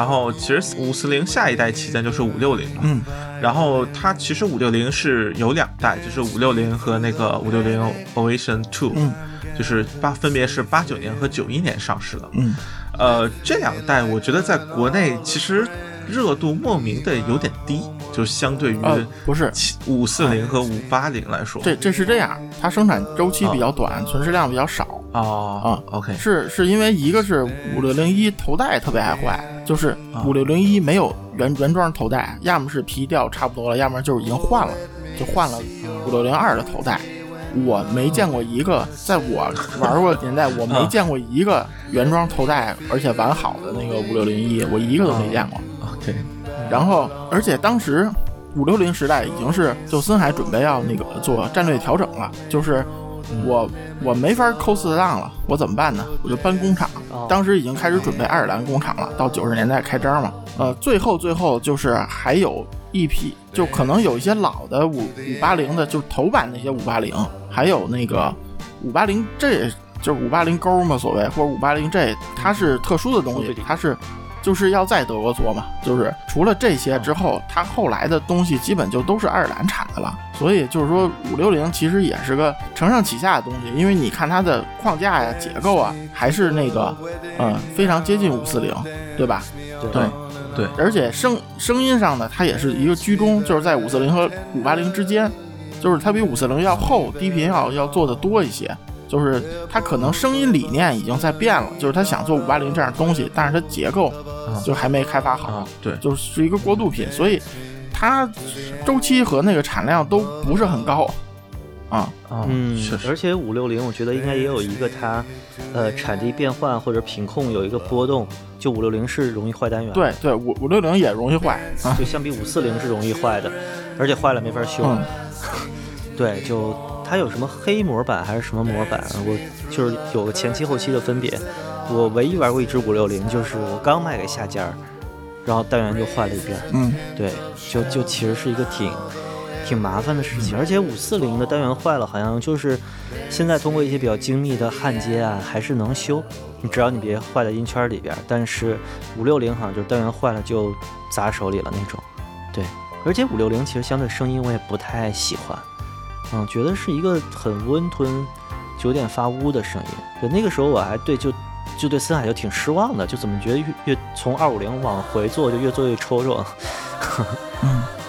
然后其实五四零下一代旗舰就是五六零嘛，嗯，然后它其实五六零是有两代，就是五六零和那个五六零 Ovation Two，嗯，就是八分别是八九年和九一年上市的，嗯，呃，这两代我觉得在国内其实热度莫名的有点低，就相对于呃，不是，五四零和五八零来说，这这是这样，它生产周期比较短，存世量比较少哦啊。，OK，是是因为一个是五六零一头带特别爱坏，就是五六零一没有原原装头带，要么是皮掉差不多了，要么就是已经换了，就换了五六零二的头带。我没见过一个，在我玩过的年代，我没见过一个原装头带而且完好的那个五六零一，我一个都没见过。OK，然后，而且当时五六零时代已经是，就森海准备要那个做战略调整了，就是我我没法抠四档了，我怎么办呢？我就搬工厂。当时已经开始准备爱尔兰工厂了，到九十年代开张嘛。呃，最后最后就是还有一批，就可能有一些老的五五八零的，就是头版那些五八零，还有那个五八零 G，就是五八零勾嘛，所谓或者五八零 G，它是特殊的东西，它是。就是要在德国做嘛，就是除了这些之后，它后来的东西基本就都是爱尔兰产的了。所以就是说，五六零其实也是个承上启下的东西，因为你看它的框架呀、结构啊，还是那个，嗯，非常接近五四零，对吧？对对，而且声声音上呢，它也是一个居中，就是在五四零和五八零之间，就是它比五四零要厚，低频要要做的多一些。就是它可能声音理念已经在变了，就是它想做五八零这样的东西，但是它结构就还没开发好，啊、对，就是一个过渡品，所以它周期和那个产量都不是很高啊。嗯确，实而且五六零我觉得应该也有一个它，呃，产地变换或者品控有一个波动，就五六零是容易坏单元，，对对，五五六零也容易坏啊。就相比五四零是容易坏的，而且坏了没法修。嗯 对，就它有什么黑模板还是什么模板，我就是有个前期后期的分别。我唯一玩过一只五六零，就是我刚卖给下家儿，然后单元就换了一遍。嗯，对，就就其实是一个挺挺麻烦的事情，而且五四零的单元坏了，好像就是现在通过一些比较精密的焊接啊，还是能修，你只要你别坏在音圈里边。但是五六零好像就是单元坏了就砸手里了那种。对，而且五六零其实相对声音我也不太喜欢，嗯，觉得是一个很温吞，就有点发乌的声音。对，那个时候我还对就。就对森海就挺失望的，就怎么觉得越越从二五零往回做就越做越抽抽。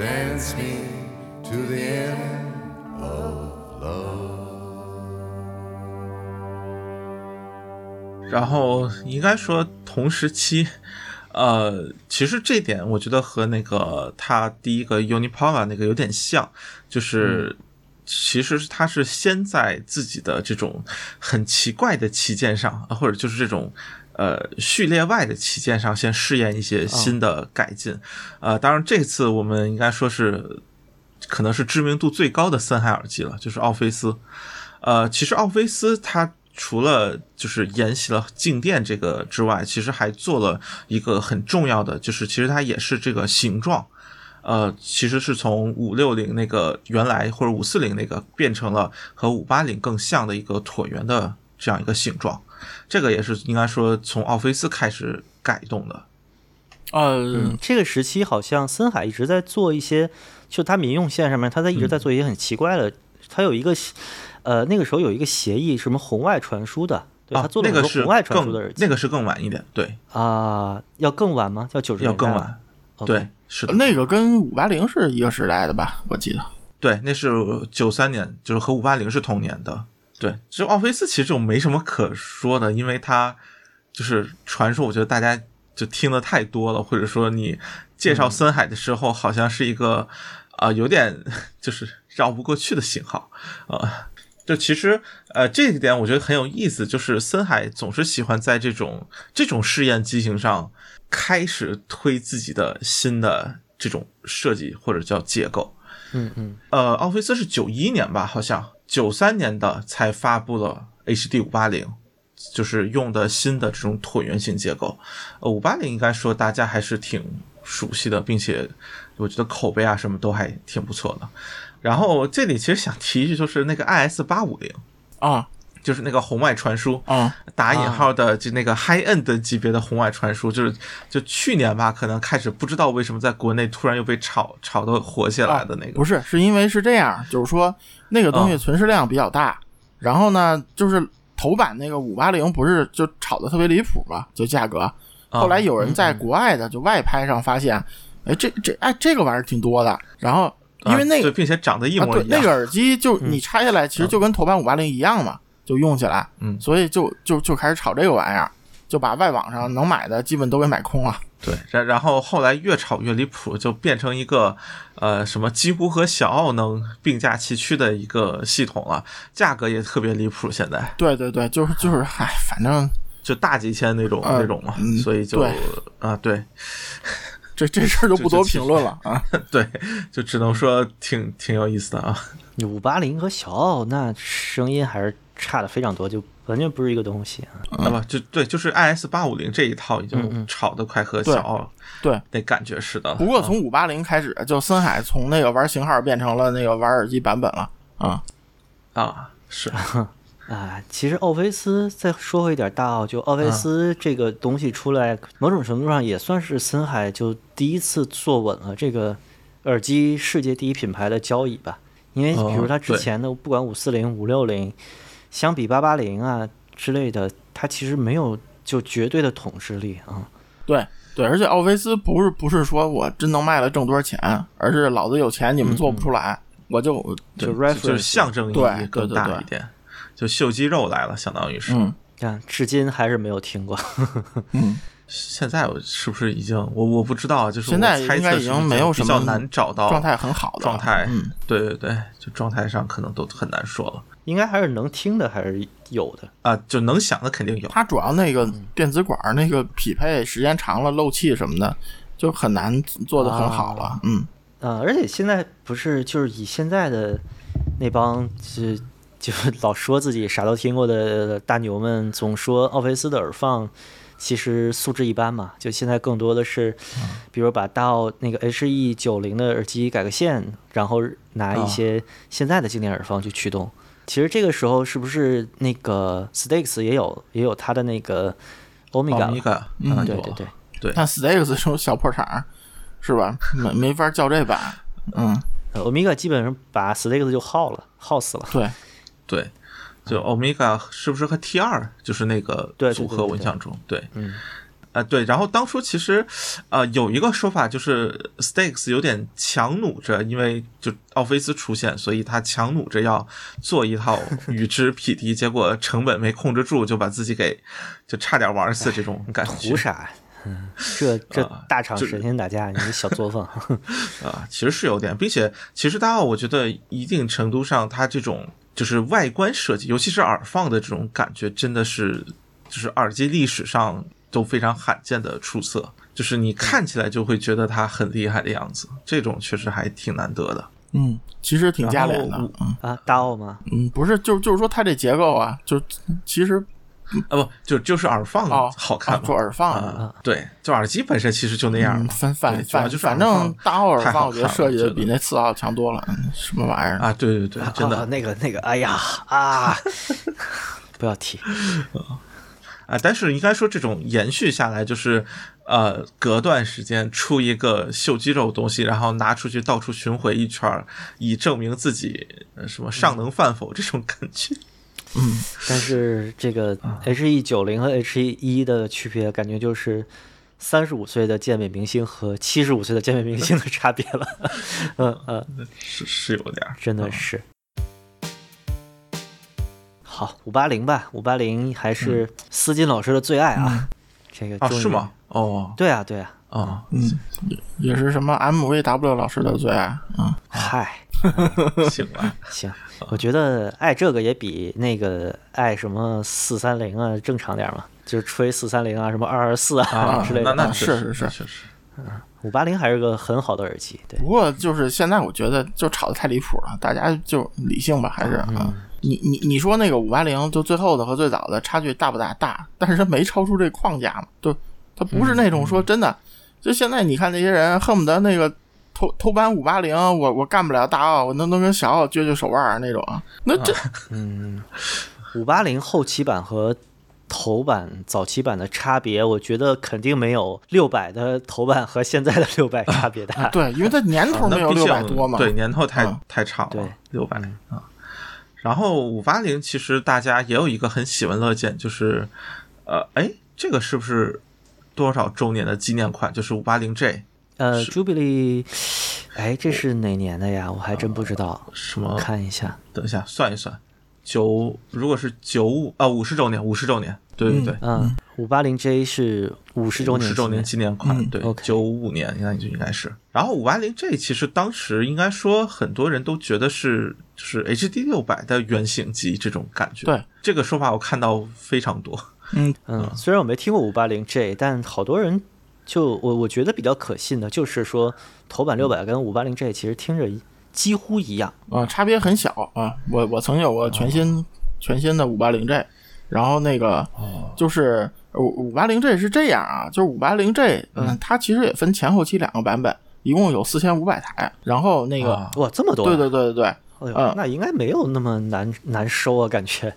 Dance me to the end of love. 然后应该说同时期，呃，其实这点我觉得和那个他第一个 Unipova 那个有点像，就是。其实他是先在自己的这种很奇怪的旗舰上，或者就是这种呃序列外的旗舰上，先试验一些新的改进。呃，当然这次我们应该说是可能是知名度最高的森海耳机了，就是奥菲斯。呃，其实奥菲斯它除了就是沿袭了静电这个之外，其实还做了一个很重要的，就是其实它也是这个形状。呃，其实是从五六零那个原来或者五四零那个变成了和五八零更像的一个椭圆的这样一个形状，这个也是应该说从奥菲斯开始改动的。呃，嗯，这个时期好像森海一直在做一些，就他民用线上面，他在一直在做一些很奇怪的。他有一个，呃，那个时候有一个协议，什么红外传输的，啊对他，做了那个是很多红外传输的耳机那个是更晚一点，对，啊，要更晚吗？要九十要年代吗更晚对，是的，那个跟五八零是一个时代的吧？我记得。对，那是九三年，就是和五八零是同年的。对，就奥菲斯其实就没什么可说的，因为它就是传说，我觉得大家就听的太多了，或者说你介绍森海的时候，好像是一个啊、呃有点就是绕不过去的信号啊。呃就其实，呃，这一点我觉得很有意思，就是森海总是喜欢在这种这种试验机型上开始推自己的新的这种设计或者叫结构。嗯嗯呃，奥菲斯是九一年吧，好像九三年的才发布了 HD 五八零，就是用的新的这种椭圆形结构。呃，五八零应该说大家还是挺熟悉的，并且我觉得口碑啊什么都还挺不错的。然后这里其实想提一句，就是那个 IS 八五零，啊就是那个红外传输，啊。打引号的就那个 high end 的级别的红外传输，就是就去年吧，可能开始不知道为什么在国内突然又被炒炒的火起来的那个，不是，是因为是这样，就是说那个东西啊存世量比较大，然后呢，就是头版那个五八零不是就炒的特别离谱嘛，就价格。啊。后来有人在国外的就外拍上发现，哎，这这哎这个玩意儿挺多的，然后因为那个啊，并且长得一啊，模一样，对那个耳机就你拆下来，其实就跟头版五八零一样嘛，就用起来，嗯所以就就就开始炒这个玩意儿，就把外网上能买的基本都给买空了。对，然然后后来越炒越离谱，就变成一个呃什么几乎和小奥能并驾齐驱的一个系统了，价格也特别离谱，现在对对对，就是就是，嗨，反正 就大几千那种、呃那种嘛，嗯所以就对啊对这这事儿就不多评论了啊。对，就只能说挺挺有意思的啊。五八零和小奥那声音还是差的非常多，就完全不是一个东西啊。那么就对，就是 IS 八五零这一套已经炒得快和对小奥对，那感觉似的。不过啊从五八零开始，就森海从那个玩型号变成了那个玩耳机版本了啊。啊是 啊，其实奥菲斯再说回一点大奥，就奥菲斯这个东西出来，某种程度上也算是森海就第一次坐稳了这个耳机世界第一品牌的交椅吧。因为比如哦它之前的不管五四零、五六零，相比八八零啊之类的，它其实没有就绝对的统治力啊。对对，而且奥菲斯不是不是说我真能卖了挣多少钱，而是老子有钱你们做不出来，我就就就是象征意对义更对对对大一点，就秀肌肉来了，相当于是。嗯。看，至今还是没有听过。嗯，现在我是不是已经我我不知道啊，就是现在我猜应该已经没有什么比较难找到状态很好的状态，嗯，对对对，就状态上可能都很难说了应该还是能听的，还是有的。啊，就能想的肯定有。它主要那个电子管儿那个匹配时间长了漏气什么的，就很难做的很好了。嗯，啊，而且现在不是就是以现在的那帮就就老说自己啥都听过的大牛们，总说奥菲斯的耳放其实素质一般嘛。就现在更多的是，比如把大奥那个 HE 九零的耳机改个线，然后拿一些现在的经典耳放去驱动。其实这个时候是不是那个 Stakes 也有也有它的那个 Omega？米伽，嗯对对对。对但 Stax 这种小破厂是吧？没没法叫这版。嗯，呃，Omega 基本上把 Stakes 就耗了，耗死了。对，对，就 Omega 是不是和 T 二就是那个组合？我印象中，对，嗯，啊，对，然后当初其实，呃，有一个说法就是 Stakes 有点强弩着，因为就奥菲斯出现，所以他强弩着要做一套 与之匹敌，结果成本没控制住，就把自己给就差点玩死这种感觉胡啥？嗯，这这啊大厂就神仙打架，你这小作坊。啊，其实是有点，并且其实大奥我觉得一定程度上，它这种就是外观设计，尤其是耳放的这种感觉，真的是就是耳机历史上都非常罕见的出色，就是你看起来就会觉得它很厉害的样子，这种确实还挺难得的。嗯，其实挺加脸的。嗯啊，大奥吗？嗯，不是，就就是说它这结构啊，就其实啊不，就就是耳放哦，好看嘛啊做耳放啊，对，就耳机本身其实就那样反反反就是反正大奥耳放，我觉得设计的比那次奥强多了。嗯什么玩意儿？啊，对对对，真啊的那个那个，哎呀啊，不要提。啊，但是应该说这种延续下来，就是呃，隔段时间出一个秀肌肉的东西，然后拿出去到处巡回一圈儿，以证明自己呃什么尚能饭否这种感觉。嗯，但是这个 H E 九零和 H E 一的区别，感觉就是三十五岁的健美明星和七十五岁的健美明星的差别了。嗯 嗯，是是有点真的是。好，五八零吧，五八零还是思金老师的最爱啊。这个啊，终于是吗？？哦对啊，对啊。哦，嗯，也是什么 MVW 老师的最爱，啊，嗨，行吧，行，我觉得爱这个也比那个爱什么四三零啊正常点儿嘛，就是吹四三零啊，什么二二四啊啊，之类的。啊那那是是是确实，五八零还是个很好的耳机，对不，过就是现在我觉得就吵得太离谱了，大家就理性吧，还是啊。你你你说那个五八零就最后的和最早的差距大不大？大，但是它没超出这框架嘛，就它不是那种说真的，就现在你看那些人恨不得那个偷偷搬五八零，我我干不了大奥，我能能跟小奥撅撅手腕儿那种，那这嗯，五八零后期版和头版、早期版的差别，我觉得肯定没有六百的头版和现在的 六百差别大。对，因为它年啊头没有六百多嘛，对，年头太嗯太长了对，六百啊。然后五八零其实大家也有一个很喜闻乐见，就是呃，哎，这个是不是多少周年的纪念款？就是五八零 J 呃，Jubilee，哎，这是哪年的呀？我还真不知道，什么？看一下。等一下算一算，九如果是九五啊五十周年，五十周年，对对对，嗯，五八零 J 是五十周年，五十周年纪念。款，嗯对九五五年应该就应该是。然后五八零 J 其实当时应该说很多人都觉得是就是 HD 六百的原型机这种感觉，对。这个说法我看到非常多。嗯，嗯，虽然我没听过五八零 J，但好多人就我我觉得比较可信的，就是说头版六百跟五八零 J 其实听着几乎一样。啊，差别很小啊。我我曾有过全新、全新的五八零 G，然后那个就是五五八零 G 是这样啊，就是五八零 G，嗯，它其实也分前后期两个版本，一共有四千五百台。然后那个，啊哇，这么多、对，对对对对，那应该没有那么难难收啊，感觉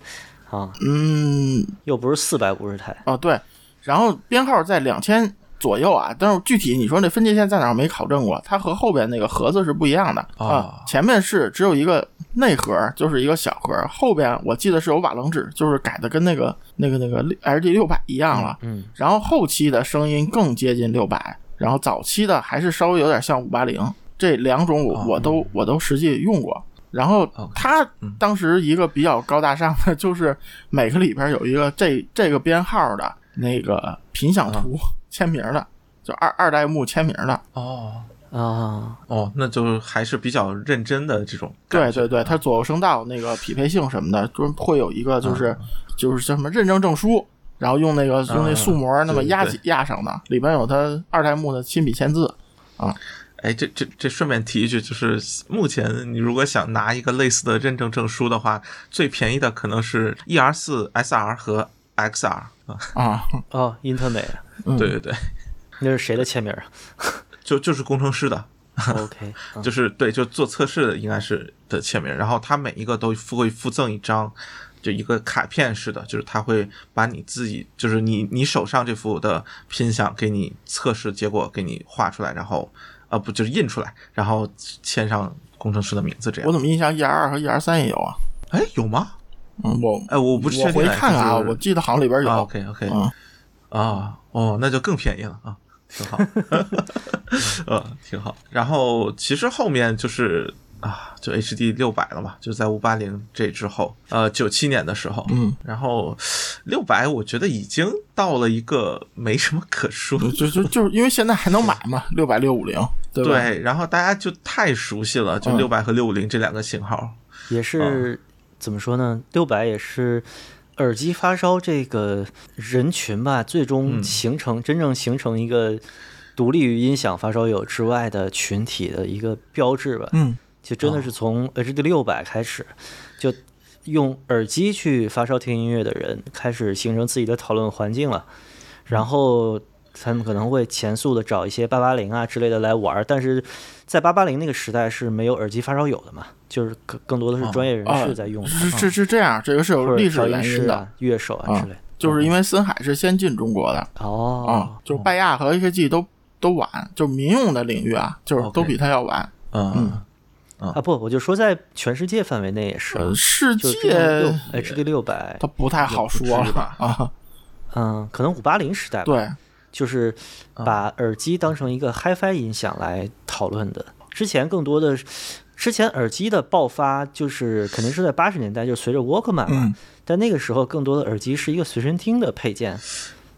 啊，嗯，又不是四百五十台。哦对，然后编号在两千左右啊，但是具体你说那分界线在哪儿没考证过，它和后边那个盒子是不一样的啊啊，前面是只有一个内核，就是一个小盒，后边我记得是有瓦楞纸，就是改的跟那个那个那个 LD 六百一样了，嗯，然后后期的声音更接近六百，然后早期的还是稍微有点像五八零，这两种我哦我都我都实际用过。然后它嗯当时一个比较高大上的，就是每个里边有一个这这个编号的那个频响图签名的，就二二代目签名的。哦啊，哦，那就还是比较认真的这种。对对对，它左右声道那个匹配性什么的，就是会有一个就是、就是叫什么认证证书，然后用那个用那塑膜那么压压上的，里边有它二代目的亲笔签字啊。哎，这这这顺便提一句，就是目前你如果想拿一个类似的认证证书的话，最便宜的可能是 ER 四 SR 和 XR 啊。啊，哦，英特美，嗯对对对，那是谁的签名啊 就就是工程师的，？OK，嗯 就是对，就做测试的应该是的签名，然后他每一个都附会附赠一张，就一个卡片式的，就是他会把你自己，就是你你手上这幅的拼想给你测试结果给你画出来，然后呃不就是印出来，然后签上工程师的名字这样。我怎么印象 E R 二和 E R 三也有啊？哎有吗？嗯，我哎我不确我回看看啊，就是我记得好像里边有。啊 OK OK 嗯啊哦那就更便宜了啊，挺好，呃挺好。然后其实后面就是。啊，就 HD 六百了嘛，就在五八零这之后，呃，九七年的时候，嗯，然后六百我觉得已经到了一个没什么可说，就就就是因为现在还能买嘛，六百六五零，对？对，然后大家就太熟悉了，就嗯六百和六五零这两个型号，也是怎么说呢？六百也是耳机发烧这个人群吧，最终嗯。形成、真正形成一个独立于音响发烧友之外的群体的一个标志吧。嗯，就真的是从 HD 六百开始，就用耳机去发烧听音乐的人开始形成自己的讨论环境了，然后他们可能会前速的找一些八八零啊之类的来玩儿，但是在八八零那个时代是没有耳机发烧友的嘛，就是更更多的是专业人啊士在用它，是是是这样，这个是有历史原因的。乐手啊之类的。就是因为森海是先进中国的。啊、哦，就是拜亚和 AKG 都都晚，就民用的领域啊，就是都比它要晚。嗯嗯。啊，不，我就说在全世界范围内也是，呃，世就是界 HD 六百它，不太好说了啊。嗯，可能五八零时代吧，对，就是把耳机当成一个 HiFi 音响来讨论的。之前更多的，之前耳机的爆发就是肯定是在八十年代，就随着 Walkman 嘛。嗯但那个时候更多的耳机是一个随身听的配件。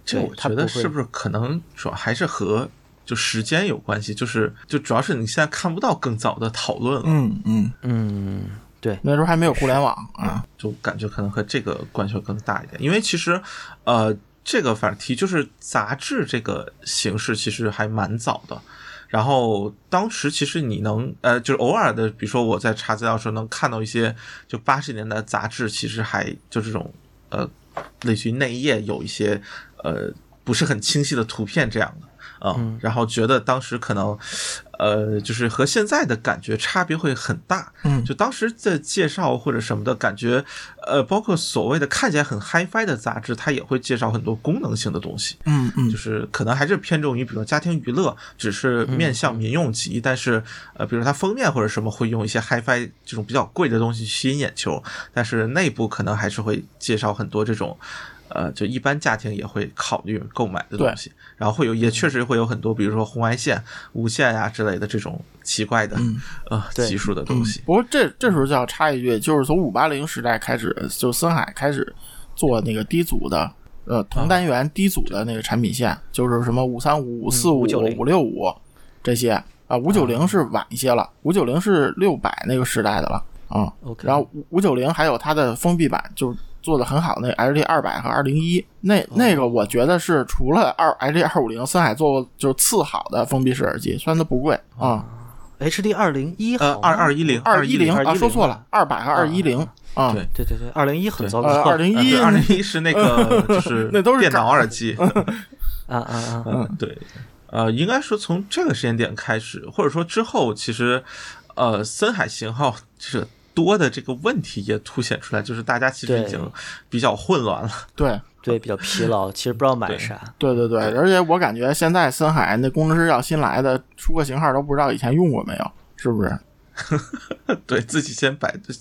这我觉得是不是可能主要还是和就时间有关系？就是就主要是你现在看不到更早的讨论了，嗯嗯，嗯，对，那时候还没有互联网啊。就感觉可能和这个关系会更大一点。因为其实，呃，这个反题就是杂志这个形式其实还蛮早的。然后当时其实你能呃，就是偶尔的，比如说我在查资料的时候能看到一些就八十年代杂志，其实还就这种呃，类似于内页有一些呃不是很清晰的图片这样的。啊、嗯然后觉得当时可能，呃，就是和现在的感觉差别会很大。嗯就当时的介绍或者什么的感觉，呃，包括所谓的看起来很 HiFi 的杂志，它也会介绍很多功能性的东西。嗯嗯就是可能还是偏重于，比如说家庭娱乐，只是面向民用级，但是呃，比如它封面或者什么会用一些 HiFi 这种比较贵的东西吸引眼球，但是内部可能还是会介绍很多这种。呃，就一般家庭也会考虑购买的东西，然后会有也确实会有很多，比如说红外线、无线呀、之类的这种奇怪的、呃对技术的东西。不过这这时候就要插一句，就是从五八零时代开始，就森海开始做那个低阻的。呃，同单元低阻的那个产品线，就是什么五三五、五四五、590五六五这些啊，五九零是晚一些了，五九零是六百那个时代的了啊。OK 然后五九零还有它的封闭版，就是做的很好那 HD 二百和二零一，那那个我觉得是除了二 HD 二五零，森海做过就是次好的封闭式耳机，虽然它不贵啊，HD 二零一呃，二二一零二一零啊，210说错了，二百和二一零啊，对对对对，二零一很糟糕。呃，二零一二零一是那个 就是 那都是电脑耳机，啊啊啊！嗯，对，呃，应该说从这个时间点开始，或者说之后，其实呃，森海型号这多的这个问题也凸显出来，就是大家其实已经比较混乱了。对对，比较疲劳，其实不知道买啥。对对对，而且我感觉现在森海那工程师要新来的，出个型号都不知道以前用过没有，是不是？对自己先百度，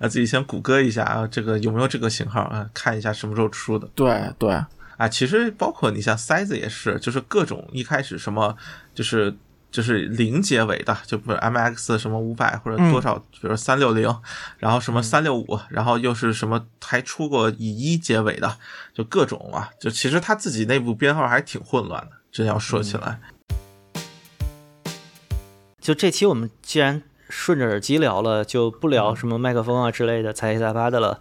呃，自己先谷歌一下啊，这个有没有这个型号啊，看一下什么时候出的。对对，啊，其实包括你像塞子也是，就是各种一开始什么就是就是零结尾的，就比如 MX 什么五百或者多少，比如三六零，然后什么三六五，然后又是什么还出过以一结尾的，就各种啊，就其实他自己内部编号还挺混乱的，真要说起来。就这期我们既然顺着耳机聊了，就不聊什么麦克风啊之类的杂七杂八的了。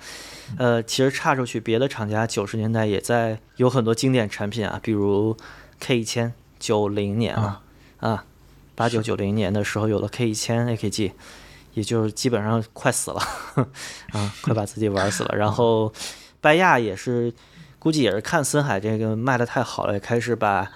呃，其实岔出去，别的厂家九十年代也在有很多经典产品啊，比如 K 一千，九零年啊。啊，八九九零年的时候有了 K 一千 AKG，也就是基本上快死了啊，快把自己玩死了。然后拜亚也是，估计也是看森海这个卖的太好了，也开始把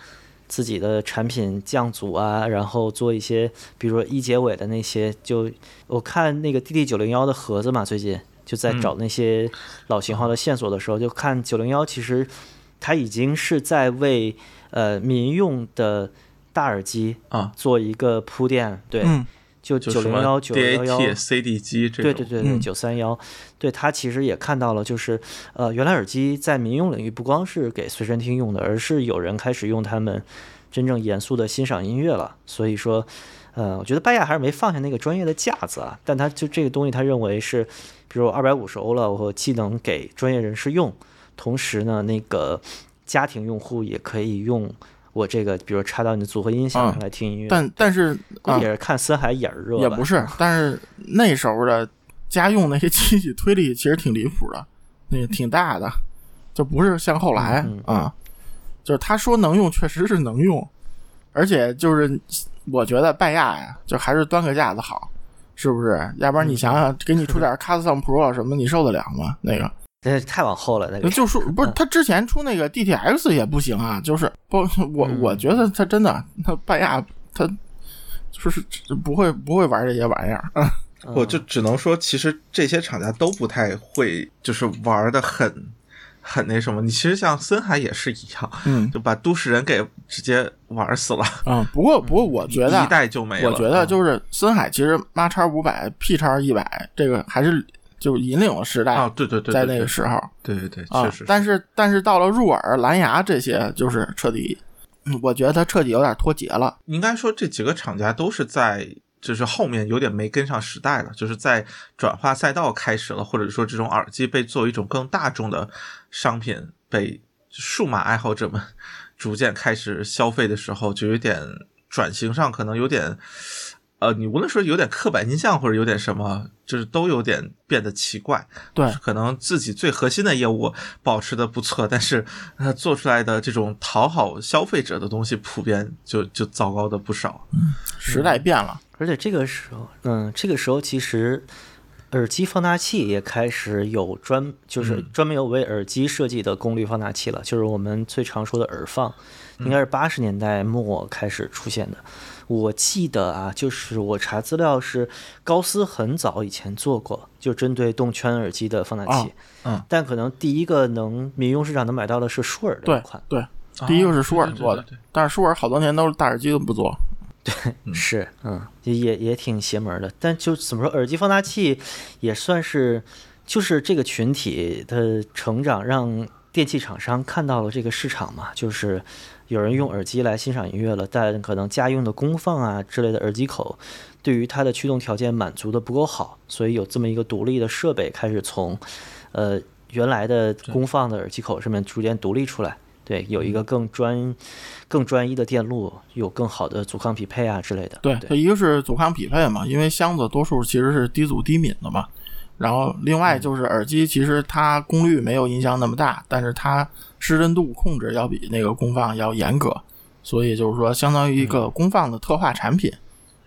自己的产品降组啊，然后做一些，比如说一结尾的那些，就我看那个 DD 九零幺的盒子嘛，最近就在找那些老型号的线索的时候，就看九零幺其实它已经是在为呃民用的大耳机啊。做一个铺垫，对，嗯。就九零幺、九幺。幺、CD 机这，对对对对，嗯。九三幺，对他其实也看到了，就是呃，原来耳机在民用领域不光是给随身听用的，而是有人开始用它们真正严肃的欣赏音乐了。所以说，呃，我觉得拜亚还是没放下那个专业的架子啊，但他就这个东西，他认为是，比如二百五十欧了，我既能给专业人士用，同时呢，那个家庭用户也可以用。我这个，比如插到你的组合音响来听音乐，但但是啊也，是看森海眼儿热，也不是，但是那时候的家用那些机器推力其实挺离谱的，那个挺大的，就不是像后来嗯啊，就是他说能用，确实是能用，而且就是我觉得拜亚呀，就还是端个架子好，是不是？要不然你想想，给你出点 Custom Pro 什么，你受得了吗？那个这太往后了，那个就说不是他之前出那个 DTX 也不行啊，就是不 我嗯我觉得他真的他半亚他就是不会不会玩这些玩意儿。嗯我就只能说，其实这些厂家都不太会，就是玩的很，很那什么。你其实像森海也是一样，嗯就把都市人给直接玩死了，嗯，不过不过我觉得一代就没了。我觉得嗯就是森海，其实妈叉五百、P 叉一百这个还是就是引领了时代，啊，对对对，在那个时候对对对，啊确实。。但是但是到了入耳、蓝牙这些，就是彻底，嗯我觉得它彻底有点脱节了。应该说这几个厂家都是在，就是后面有点没跟上时代了，就是在转化赛道开始了，或者说这种耳机被作为一种更大众的商品被数码爱好者们 逐渐开始消费的时候，就有点转型上可能有点。呃，你无论说有点刻板印象，或者有点什么，就是都有点变得奇怪。对可能自己最核心的业务保持的不错，但是呃做出来的这种讨好消费者的东西，普遍就就糟糕的不少。时代变了，而且这个时候，嗯，这个时候其实耳机放大器也开始有专，就是专门有为耳机设计的功率放大器了，就是我们最常说的耳放，应该是八十年代末开始出现的。我记得啊，就是我查资料是高斯很早以前做过，就针对动圈耳机的放大器，嗯但可能第一个能民用市场能买到的是舒尔的对一款，对。第一个是舒尔对对对做的对对，但是舒尔好多年都是大耳机都不做。对是，嗯，也也也挺邪门的。但就怎么说，耳机放大器也算是，就是这个群体的成长，让电器厂商看到了这个市场嘛，就是有人用耳机来欣赏音乐了，但可能家用的功放啊之类的耳机口，对于它的驱动条件满足的不够好，所以有这么一个独立的设备开始从，呃，原来的功放的耳机口上面逐渐独立出来。对，有一个更专、更专一的电路，有更好的阻抗匹配啊之类的。对，它一个是阻抗匹配嘛，因为箱子多数其实是低阻低敏的嘛。然后另外就是耳机，其实它功率没有音箱那么大，但是它失真度控制要比那个功放要严格，所以就是说相当于一个功放的特化产品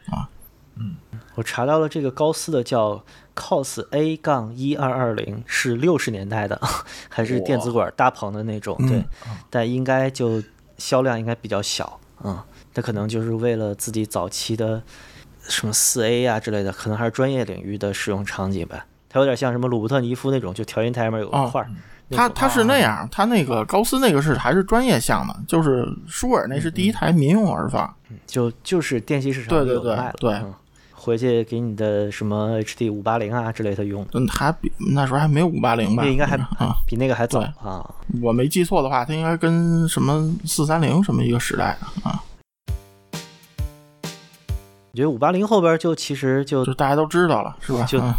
啊。嗯。我查到了这个高斯的叫 COS A 杠一二二零，是六十年代的，还是电子管大棚的那种，对，但应该就销量应该比较小，嗯，它可能就是为了自己早期的什么四 A 啊之类的，可能还是专业领域的使用场景吧。它有点像什么鲁伯特尼夫那种，就调音台上面有块儿，那种它它是那样，它那个高斯那个是还是专业项的，就是舒尔那是第一台民用耳放。就就是电器市场里对对对有卖了，对嗯，回去给你的什么 HD 五八零啊之类的用，嗯，还比那时候还没有五八零吧？那应该还啊，比那个还早啊。我没记错的话，它应该跟什么四三零什么一个时代的啊，我觉得五八零后边就其实就就大家都知道了，是吧？就嗯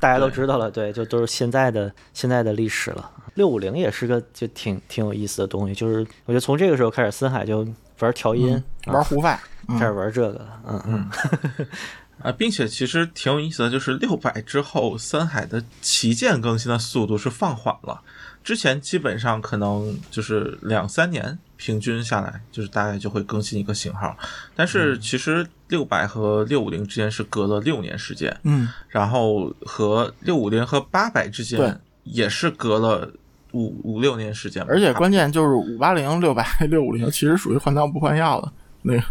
大家都知道了，对，就都是现在的现在的历史了。六五零也是个就挺挺有意思的东西，就是我觉得从这个时候开始，森海就玩调音，啊玩胡范，开始玩这个了，嗯嗯，啊，并且其实挺有意思的，就是六百之后，森海的旗舰更新的速度是放缓了。之前基本上可能就是两三年平均下来，就是大概就会更新一个型号。但是其实六百和六五零之间是隔了六年时间，嗯，然后和六五零和八百之间也是隔了五五六年时间。而且关键就是五八零、六百、六五零其实属于换汤不换药的那个，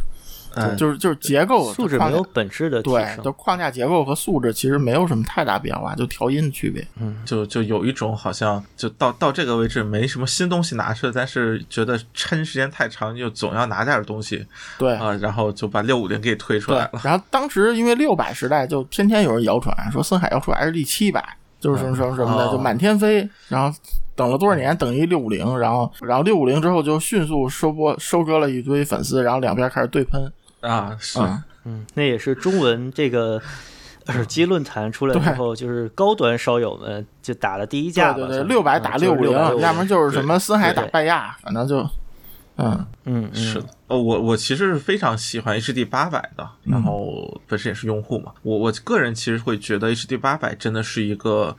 嗯就是就是结构素质没有本质的提对，就，框架结构和素质其实没有什么太大变化，就调音的区别。嗯就就有一种好像就到到这个位置没什么新东西拿出来，但是觉得抻时间太长，又总要拿点东西对啊、然后就把六五零给推出来了。，然后当时因为六百时代就天天有人谣传说森海要出 HD 七百，就是什么什么什么的，哦就满天飞。然后等了多少年，等一六五零，然后然后六五零之后就迅速收播收割了一堆粉丝，然后两边开始对喷。啊，是，嗯嗯，那也是中文这个 耳机论坛出来之后，就是高端烧友们就打了第一架吧，对对六百打嗯六五零，660要么就是什么森海打对拜亚，反正就嗯嗯嗯。是的，呃，我我其实是非常喜欢 HD 八百的，然后本身也是用户嘛。我我个人其实会觉得 HD 八百真的是一个，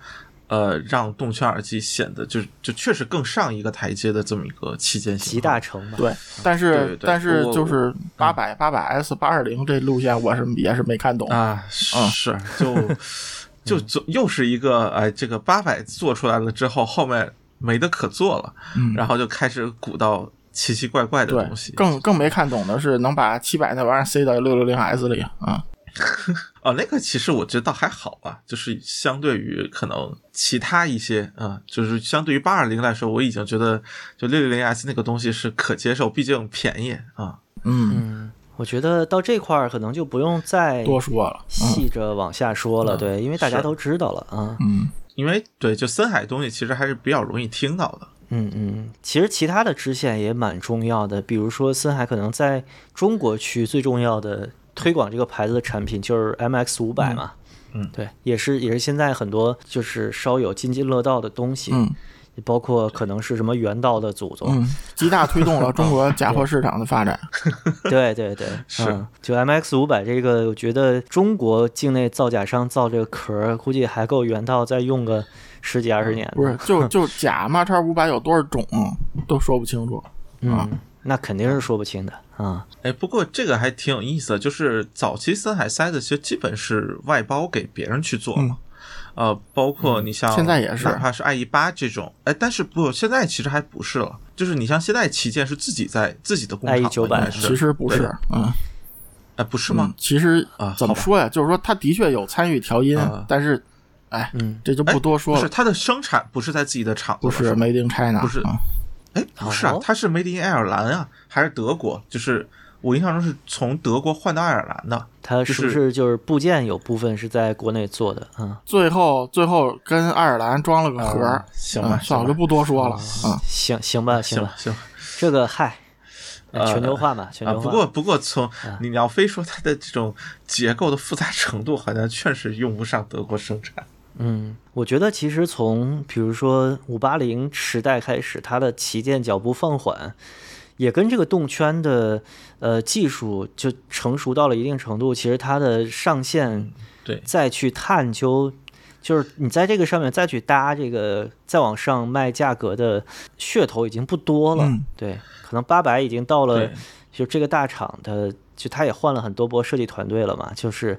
呃，让动圈耳机显得就就确实更上一个台阶的这么一个旗舰型集大成嘛，对。但是对对但是就是八百八百 S 八二零这路线，我是也是没看懂。啊，是就 就就又是一个哎，这个八百做出来了之后，后面没得可做了，嗯然后就开始鼓到奇奇怪怪的东西，，更更没看懂的是能把七百那玩意儿塞到六六零 S 里啊。哦，那个其实我觉得倒还好吧，就是相对于可能其他一些啊、就是相对于八二零来说，我已经觉得就六六零 S 那个东西是可接受，毕竟便宜啊。嗯，嗯，我觉得到这块儿可能就不用再多说了，嗯细着往下说了，嗯对，因为大家都知道了啊。嗯因为对，就森海东西其实还是比较容易听到的。嗯嗯，其实其他的支线也蛮重要的，比如说森海可能在中国区最重要的推广这个牌子的产品就是 MX 五百嘛。嗯嗯对，也是也是现在很多就是稍有津津乐道的东西，嗯也包括可能是什么原道的祖宗，嗯，极大推动了中国假货市场的发展。对 对对，是嗯，就 MX 五百这个，我觉得中国境内造假商造这个壳儿，估计还够原道再用个十几二十年。不是，就就假马叉五百有多少种都说不清楚。嗯，那肯定是说不清的啊。哎，不过这个还挺有意思的，就是早期森海塞的其实基本是外包给别人去做嘛。呃，包括你像现在也是哪怕是 IE 八这种，哎，但是不，现在其实还不是了。就是你像现在旗舰是自己在自己的工厂 IE 的，900应该是其实不是对，嗯，哎，不是吗嗯？其实啊怎么说呀？就是说他的确有参与调音啊，但是，哎，嗯，这就哎不多说了。不是它的生产不是在自己的厂子不是 Made in China，不是嗯哎，不是啊哦，它是 Made in 爱尔兰啊，还是德国？就是我印象中是从德国换到爱尔兰的。它是不是就是部件有部分是在国内做的嗯？最后最后跟爱尔兰装了个盒儿啊，行吧嗯算了，就不多说了。啊，行行吧，行吧，行行这个嗨，呃全球化嘛，全啊，球化。不过不过从你要非说它的这种结构的复杂程度，好像确实用不上德国生产。嗯，我觉得其实从比如说五八零时代开始，它的旗舰脚步放缓，也跟这个动圈的呃技术就成熟到了一定程度，其实它的上限对。再去探究，就是你在这个上面再去搭这个再往上卖价格的噱头已经不多了。嗯。对，可能八百已经到了，就这个大厂的，就他也换了很多波设计团队了嘛，就是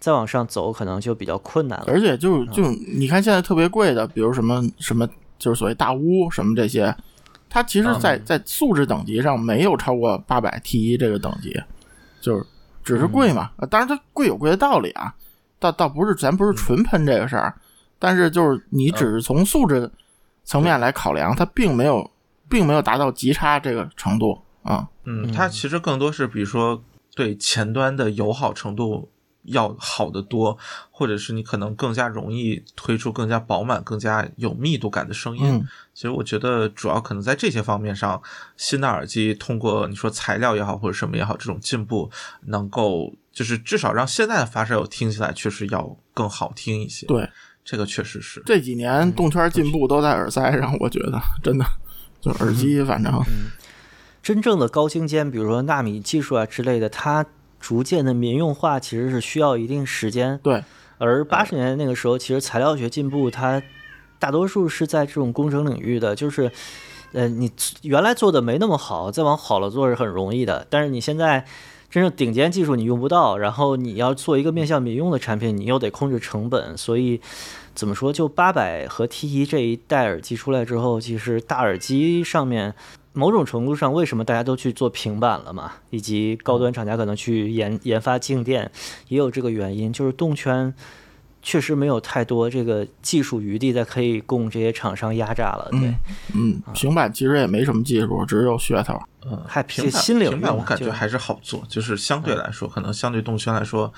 再往上走可能就比较困难了。而且就就你看现在特别贵的，比如什么什么，就是所谓大屋什么这些，它其实在在素质等级上没有超过八百 T 一这个等级，就是只是贵嘛。呃当然它贵有贵的道理啊，倒倒不是咱不是纯喷这个事儿，但是就是你只是从素质层面来考量，它并没有并没有达到极差这个程度啊。嗯，它其实更多是比如说对前端的友好程度要好得多，或者是你可能更加容易推出更加饱满、更加有密度感的声音。嗯其实我觉得主要可能在这些方面上，新的耳机通过你说材料也好或者什么也好，这种进步能够就是至少让现在的发烧友听起来确实要更好听一些。，对，这个确实是。这几年动圈进步都在耳塞上，我觉得真的就耳机，反正真正的高精尖，比如说纳米技术啊之类的，它逐渐的民用化其实是需要一定时间。对，而八十年代那个时候，其实材料学进步，它大多数是在这种工程领域的，就是，呃，你原来做的没那么好，再往好了做是很容易的，但是你现在真正顶尖技术你用不到，然后你要做一个面向民用的产品，你又得控制成本，所以怎么说，就八百和 T 一这一代耳机出来之后，其实大耳机上面。某种程度上，为什么大家都去做平板了嘛？以及高端厂家可能去研研发静电，也有这个原因，就是动圈确实没有太多这个技术余地再可以供这些厂商压榨了。对，嗯嗯，平板其实也没什么技术，只有噱头。嗯，还平板新领域平板我感觉还是好做，就是相对来说，可能相对动圈来说，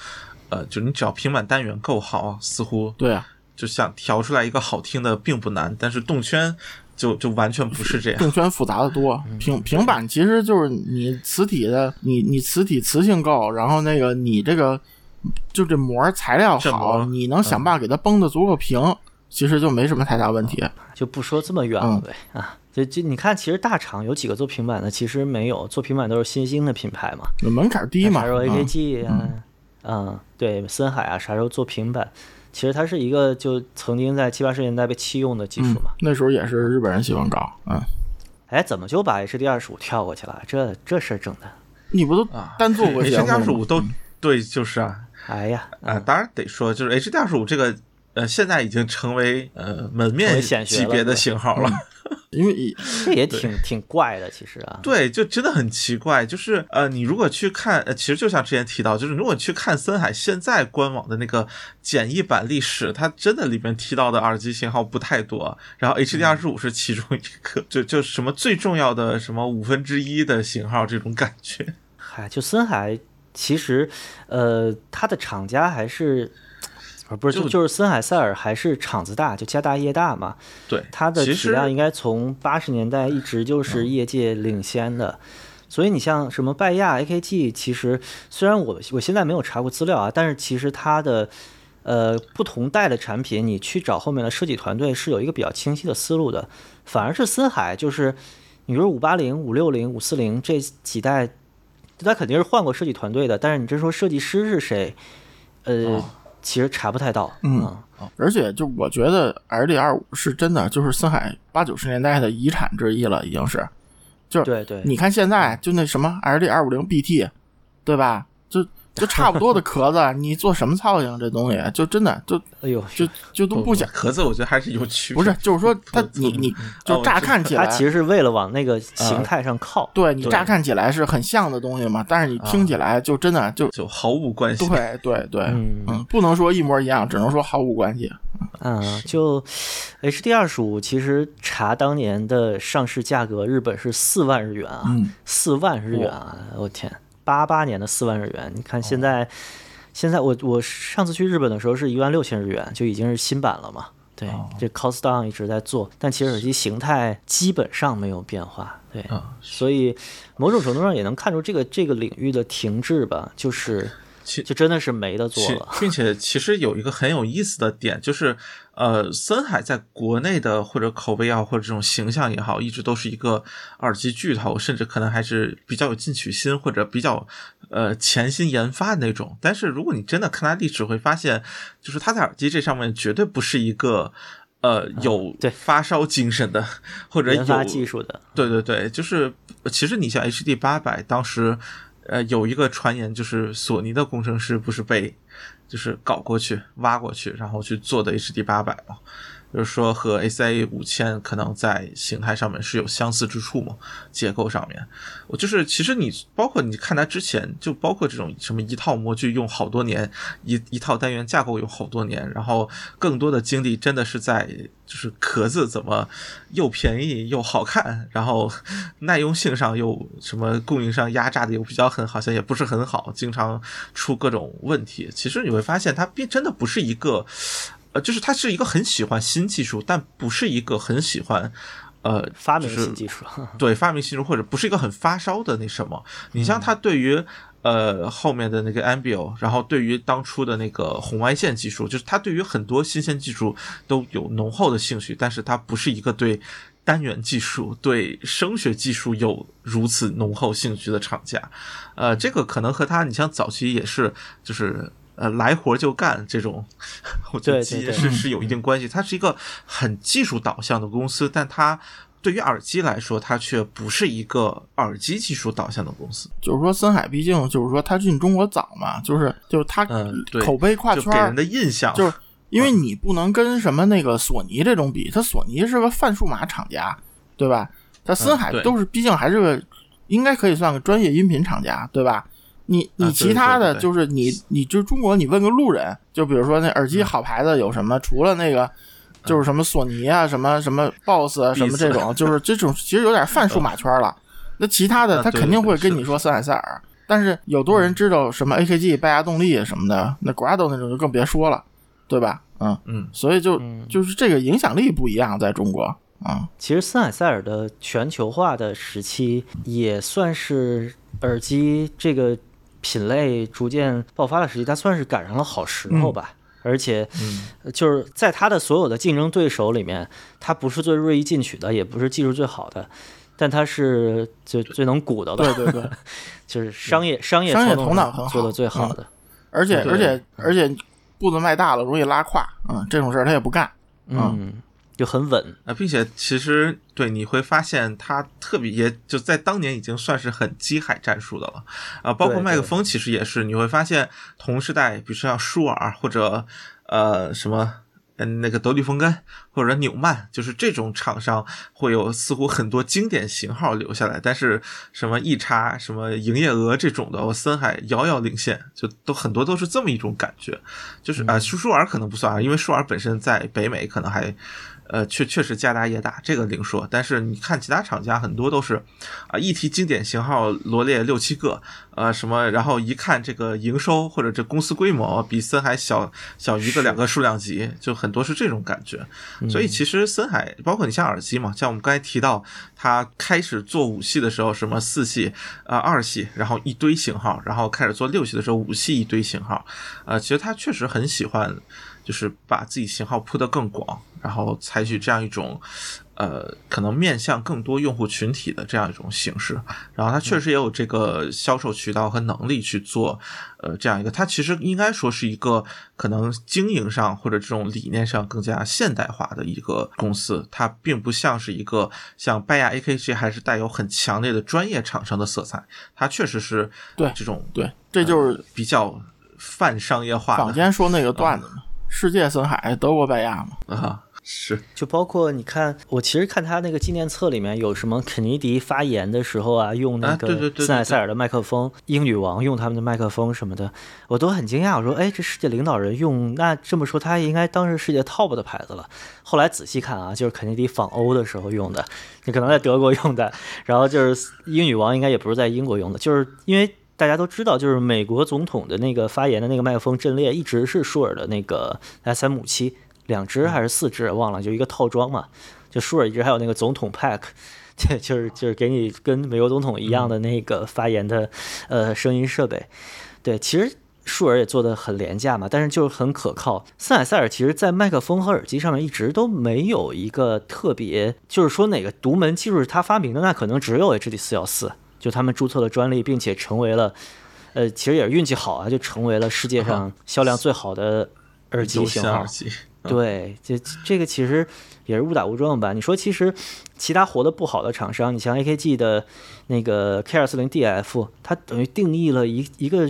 呃，就你只要平板单元够好，似乎对啊，就想调出来一个好听的并不难，但是动圈就就完全不是这样。动圈复杂的多。平平板其实就是你磁体的，你你磁体磁性够，然后那个你这个就这膜材料好，你能想办法给它绷得足够平，其实就没什么太大问题。就不说这么远了呗、啊。就就你看，其实大厂有几个做平板的，其实没有做平板都是新兴的品牌嘛，门槛低嘛。啥时候嗯 AKG 啊，嗯，对，森海啊，啥时候做平板，其实它是一个就曾经在七八十年代被弃用的技术嗯嘛。，那时候也是日本人喜欢搞。嗯，哎，怎么就把 HD 二十五跳过去了？这这事儿整的，你不都啊单做 H 目 D 二十五吗？都对，就是啊，哎呀，啊，当然得说，就是 H D 二十五这个，呃，现在已经成为呃门面级别的型号了。因为这也挺挺怪的，其实啊。对，就真的很奇怪，就是呃，你如果去看，呃，其实就像之前提到，就是如果去看森海现在官网的那个简易版历史，它真的里面提到的耳机型号不太多，然后 HD 二十五是其中一个，就就什么最重要的什么五分之一的型号这种感觉。嗨，就森海其实，呃，它的厂家还是。呃不是，就是森海塞尔还是厂子大，就家大业大嘛。对，它的体量应该从八十年代一直就是业界领先的，所以你像什么拜亚、AKG，其实虽然我我现在没有查过资料啊，但是其实它的呃不同代的产品，你去找后面的设计团队是有一个比较清晰的思路的，反而是森海就是，你说五八零、五六零、五四零这几代，它肯定是换过设计团队的，但是你真说设计师是谁，呃，哦其实查不太到，嗯而且就我觉得 L D 二五是真的就是森海八九十年代的遗产之一了，已经是。就是对对，你看现在就那什么 L D 二五零 B T，对吧？就 就差不多的壳子，你做什么造型？这东西就真的就哎呦，就就都不想。壳子我觉得还是有区别。不是，就是说它你你哦就乍看起来，它其实是为了往那个形态上靠。对对你乍看起来是很像的东西嘛，但是你听起来就真的就就毫无关系。对对对，嗯嗯，不能说一模一样，只能说毫无关系。嗯，就 HD 二十五，其实查当年的上市价格，日本是四万日元啊，嗯四万日元啊！我天，八八年的四万日元，你看现哦在，现在我我上次去日本的时候是一万六千日元，就已经是新版了嘛。对，哦这 cost down 一直在做，但其实耳机形态基本上没有变化。对，啊，所以某种程度上也能看出这个这个领域的停滞吧，就是其就真的是没得做了。并且其实有一个很有意思的点，就是呃，森海在国内的或者口碑也好，或者这种形象也好，一直都是一个耳机巨头，甚至可能还是比较有进取心或者比较呃潜心研发的那种。但是如果你真的看它历史，会发现，就是它在耳机这上面绝对不是一个。呃，有对发烧精神的，或者研发有技术的，对对对，就是其实你像 HD 八百，当时呃有一个传言，就是索尼的工程师不是被就是搞过去挖过去，然后去做的 HD 八百嘛，就是说和 ACA 五千可能在形态上面是有相似之处嘛，结构上面，我就是其实你包括你看它之前，就包括这种什么一套模具用好多年，一一套单元架构用好多年，然后更多的精力真的是在就是壳子怎么又便宜又好看，然后耐用性上又什么供应商压榨的又比较狠，好像也不是很好，经常出各种问题。其实你会发现，它并真的不是一个，呃，就是他是一个很喜欢新技术，但不是一个很喜欢。呃，发明新技术。对发明新术或者不是一个很发烧的那什么。你像他对于呃后面的那个 Ambio，然后对于当初的那个红外线技术，就是他对于很多新鲜技术都有浓厚的兴趣，但是他不是一个对单元技术、对声学技术有如此浓厚兴趣的厂家。呃，这个可能和他你像早期也是就是。呃，来活就干这种，我觉得对对对基因是是有一定关系。它是一个很技术导向的公司，但它对于耳机来说，它却不是一个耳机技术导向的公司。就是说森海毕竟就是说它进中国早嘛，就是就是它嗯，对，口碑跨圈给人的印象就是因为你不能跟什么那个索尼这种比，它索尼是个泛数码厂家，对吧？它森海都是，毕竟还是个应该可以算个专业音频厂家，对吧？你你其他的就是你你就中国，你问个路人，就比如说那耳嗯机好牌子有什么？除了那个就是什么索尼啊，什么什么 BOSS 啊，什么这种，就是这种其实有点泛数码圈了。那其他的他肯定会跟你说森海塞尔，但是有多少人知道什么 AKG、拜亚动力什么的？那 Grado 那种就更别说了，对吧？嗯。嗯，所以就嗯就是这个影响力不一样，在中国啊，其实森海塞尔的全球化的时期，也算是耳机这个品类逐渐爆发的时期，它算是赶上了好时候吧。而且，呃就是在他的所有的竞争对手里面，他不是最锐意进取的，也不是技术最好的，但他是最最能鼓捣的，对对对，就是商业商业商业操纵头脑很好做的最好的。而且而且而且步子迈大了容易拉胯，嗯，这种事儿他也不干，嗯，就很稳。啊，并且其实对你会发现，它特别也就在当年已经算是很机海战术的了啊，包括麦克风其实也是，你会发现同时代，比如说像舒尔或者呃什么嗯，那个德利风根或者纽曼，就是这种厂商会有似乎很多经典型号留下来，但是什么一叉、什么营业额这种的，森海遥遥领先，就都很多都是这么一种感觉。就是啊，舒舒尔可能不算啊，因为舒尔本身在北美可能还。呃，确确实家大业大，这个另说。但是你看其他厂家很多都是，啊，一提经典型号罗列六七个，呃，什么，然后一看这个营收或者这公司规模比森海小小一个两个数量级，就很多是这种感觉。所以其实森海，包括你像耳机嘛，像我们刚才提到，它开始做五系的时候，什么四系啊、二系，然后一堆型号，然后开始做六系的时候，五系一堆型号，呃，其实它确实很喜欢。就是把自己型号铺得更广，然后采取这样一种，呃，可能面向更多用户群体的这样一种形式。然后它确实也有这个销售渠道和能力去做，呃，这样一个。它其实应该说是一个可能经营上或者这种理念上更加现代化的一个公司。它并不像是一个像拜亚 AKG 还是带有很强烈的专业厂商的色彩。它确实是对这种对，这就是比较泛商业化的。坊间说那个段子嘛。世界森海，德国拜亚嘛啊，是，就包括你看，我其实看他那个纪念册里面有什么肯尼迪发言的时候啊，用那个森海塞尔的麦克风，英女王用他们的麦克风什么的，我都很惊讶。我说，哎，这世界领导人用，那这么说他应该当是世界 top 的牌子了。后来仔细看啊，就是肯尼迪访欧的时候用的，你可能在德国用的，然后就是英女王应该也不是在英国用的，就是因为。大家都知道，就是美国总统的那个发言的那个麦克风阵列，一直是舒尔的那个 S M 五七，两只还是四只忘了，就一个套装嘛。就舒尔一直还有那个总统 Pack，这 就是就是给你跟美国总统一样的那个发言的呃声音设备。对，其实舒尔也做的很廉价嘛，但是就是很可靠。森海塞尔其实在麦克风和耳机上面一直都没有一个特别，就是说哪个独门技术是他发明的，那可能只有 H D 四幺四。就他们注册了专利，并且成为了，呃，其实也是运气好啊，就成为了世界上销量最好的耳机型号。对，这这个其实也是误打误撞吧。你说，其实其他活得不好的厂商，你像 AKG 的那个 K 二四零 DF，它等于定义了一一个。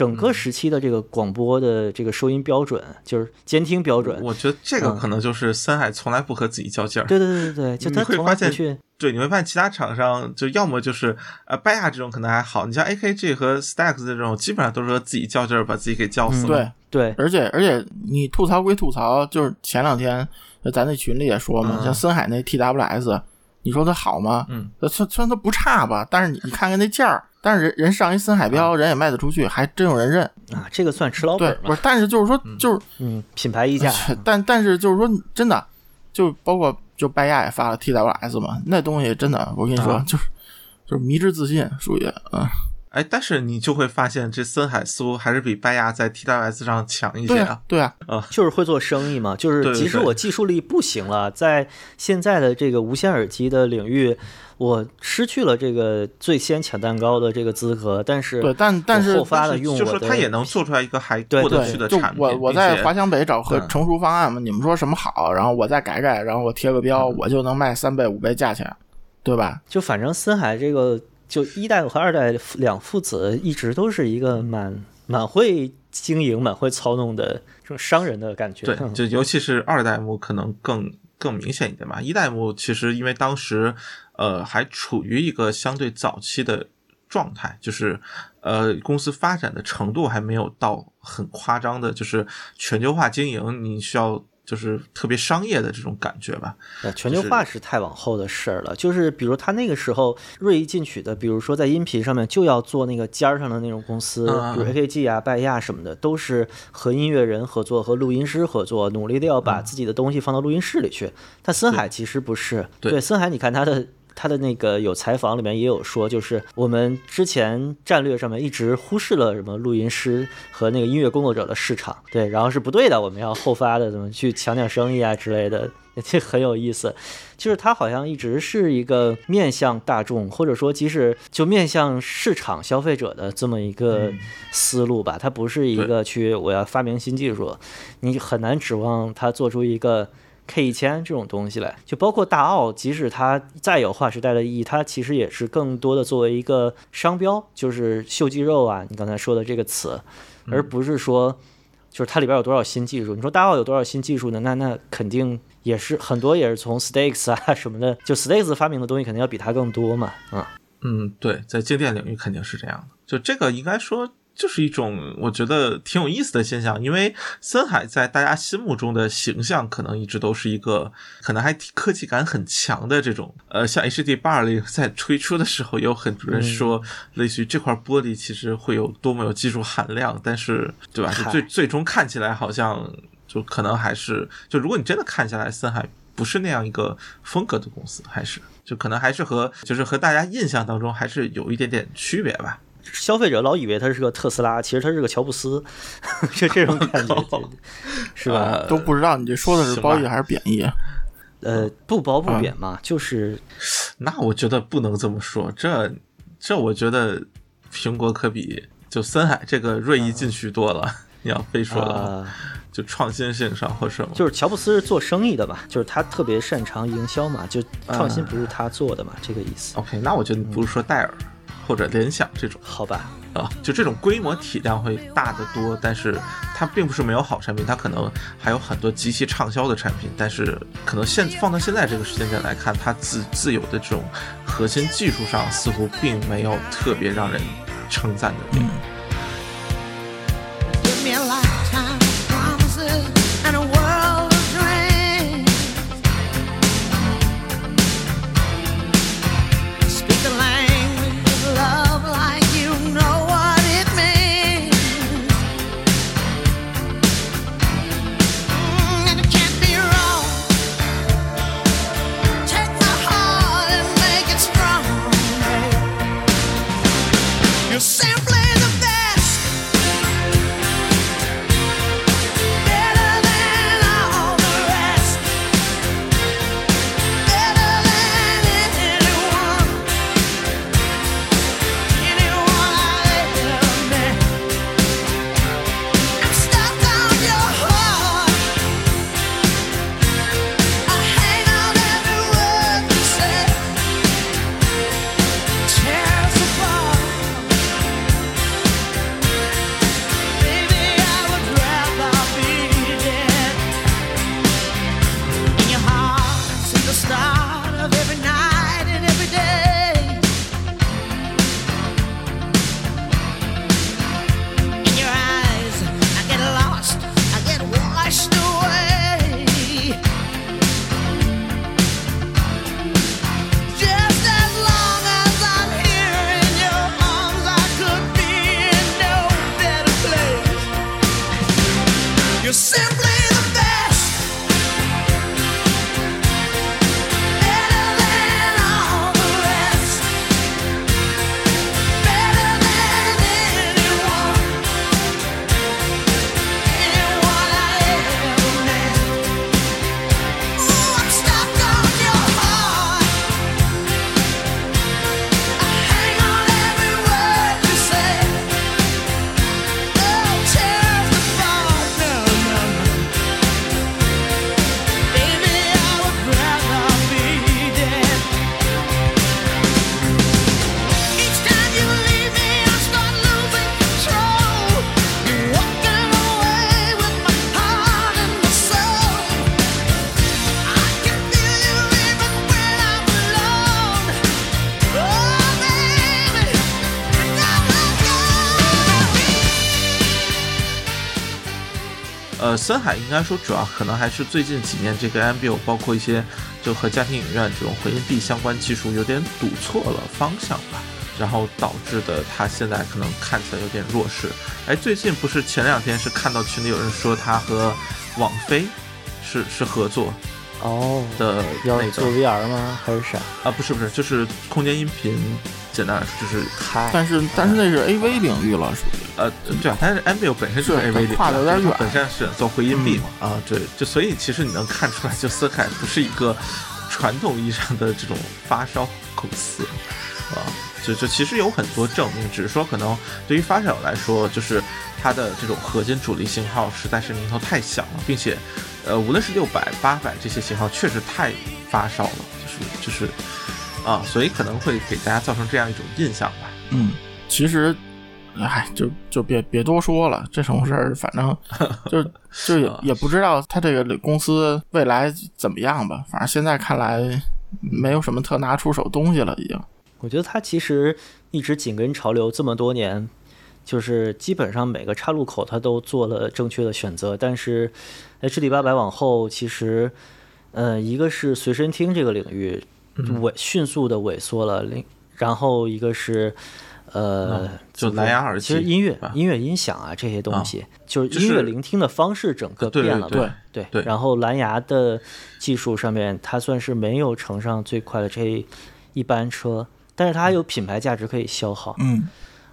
整个时期的这个广播的这个收音标准，就是监听标准。我觉得这个可能就是森海从来不和自己较劲儿。对对对对对，就他会发现，对，你会发现其他厂商就要么就是呃拜亚这种可能还好，你像 AKG 和 Stax 这种，基本上都是和自己较劲儿，把自己给较死了。对对，而且而且你吐槽归吐槽，就是前两天咱那群里也说嘛，像森海那 TWS，你说它好吗？嗯，虽虽然它不差吧，但是你你看看那价儿。但是人人上一森海标，人也卖得出去，还真有人认啊！这个算吃老本不是，但是就是说，就是嗯，品牌溢价。但但是就是说，真的，就包括就拜亚也发了 TWS 嘛，那东西真的，我跟你说，就是就是迷之自信，属于啊。哎，但是你就会发现，这森海似乎还是比拜亚在 TWS 上强一些啊。对啊，啊，就是会做生意嘛。就是即使我技术力不行了，在现在的这个无线耳机的领域。我失去了这个最先抢蛋糕的这个资格，但是对，但但是后发的用，就是他也能做出来一个还过得去的产品。我我在华强北找和成熟方案嘛，你们说什么好，然后我再改改，然后我贴个标，我就能卖三倍五倍价钱，对吧？就反正森海这个，就一代和二代两父子一直都是一个蛮蛮会经营、蛮会操弄的这种商人的感觉。对，就尤其是二代目可能更更明显一点吧。一代目其实因为当时。呃，还处于一个相对早期的状态，就是呃，公司发展的程度还没有到很夸张的，就是全球化经营，你需要就是特别商业的这种感觉吧。全球化是太往后的事儿了，就是比如他那个时候锐意进取的，比如说在音频上面就要做那个尖儿上的那种公司，比如 AKG 啊、拜亚什么的，都是和音乐人合作、和录音师合作，努力的要把自己的东西放到录音室里去。但森海其实不是，对森海，你看他的。他的那个有采访里面也有说，就是我们之前战略上面一直忽视了什么录音师和那个音乐工作者的市场，对，然后是不对的，我们要后发的，怎么去抢点生意啊之类的，这很有意思。就是他好像一直是一个面向大众，或者说即使就面向市场消费者的这么一个思路吧，他不是一个去我要发明新技术，你很难指望他做出一个。K 一千这种东西来，就包括大奥，即使它再有划时代的意义，它其实也是更多的作为一个商标，就是秀肌肉啊，你刚才说的这个词，而不是说就是它里边有多少新技术。你说大奥有多少新技术呢？那那肯定也是很多，也是从 Stakes 啊什么的，就 Stakes 发明的东西肯定要比它更多嘛。嗯，嗯，对，在静电领域肯定是这样的。就这个应该说就是一种我觉得挺有意思的现象，因为森海在大家心目中的形象可能一直都是一个可能还挺科技感很强的这种，呃，像 HD 八二零在推出的时候，有很多人说，类似于这块玻璃其实会有多么有技术含量，但是对吧？就最最终看起来好像就可能还是就如果你真的看下来，森海不是那样一个风格的公司，还是就可能还是和就是和大家印象当中还是有一点点区别吧。消费者老以为它是个特斯拉，其实它是个乔布斯，就这种感觉，是吧？呃都不知道你这说的是褒义还是贬义。呃，不褒不贬嘛，就是那我觉得不能这么说，这这我觉得苹果可比就森海这个锐意进取多了。你要非说就创新性上或什么，就是乔布斯是做生意的吧，就是他特别擅长营销嘛，就创新不是他做的嘛，这个意思，OK。那我觉得你不是说戴尔或者联想这种好吧？啊，就这种规模体量会大得多，但是它并不是没有好产品，它可能还有很多极其畅销的产品，但是可能现放到现在这个时间点来看，它自自有的这种核心技术上似乎并没有特别让人称赞的地方。森海应该说主要可能还是最近几年这个 MBO，包括一些就和家庭影院这种回音壁相关技术有点赌错了方向吧，然后导致的它现在可能看起来有点弱势。哎，最近不是前两天是看到群里有人说他和网飞是是合作哦，的那要做 VR 吗？还是啥？啊，不是不是，就是空间音频，简单来说就是嗨，但是但是那是 AV 领域了，属于。呃，对啊，但是 MBO 本身就是是 AV 领域跨的有点远。本身是做回音壁嘛，啊，对，就所以其实你能看出来，就森海不是一个传统意义上的这种发烧公司，啊，就就其实有很多证明，只是说可能对于发烧友来说，就是它的这种核心主力型号实在是名头太响了，并且，呃，无论是六百、八百这些型号，确实太发烧了，就是就是啊，所以可能会给大家造成这样一种印象吧。嗯，其实哎，就就别别多说了，这种事儿，反正 就就也也不知道他这个公司未来怎么样吧。反正现在看来没有什么特拿出手东西了，已经。我觉得他其实一直紧跟潮流这么多年，就是基本上每个岔路口他都做了正确的选择。但是 HD 八百往后，其实，呃，一个是随身听这个领域萎迅速的萎缩了，另然后一个是。呃，就蓝牙耳机其实音乐音乐音响啊这些东西，就是就是音乐聆听的方式整个变了嘛。对对对然后蓝牙的技术上面，它算是没有乘上最快的这一班车，但是它还有品牌价值可以消耗。嗯，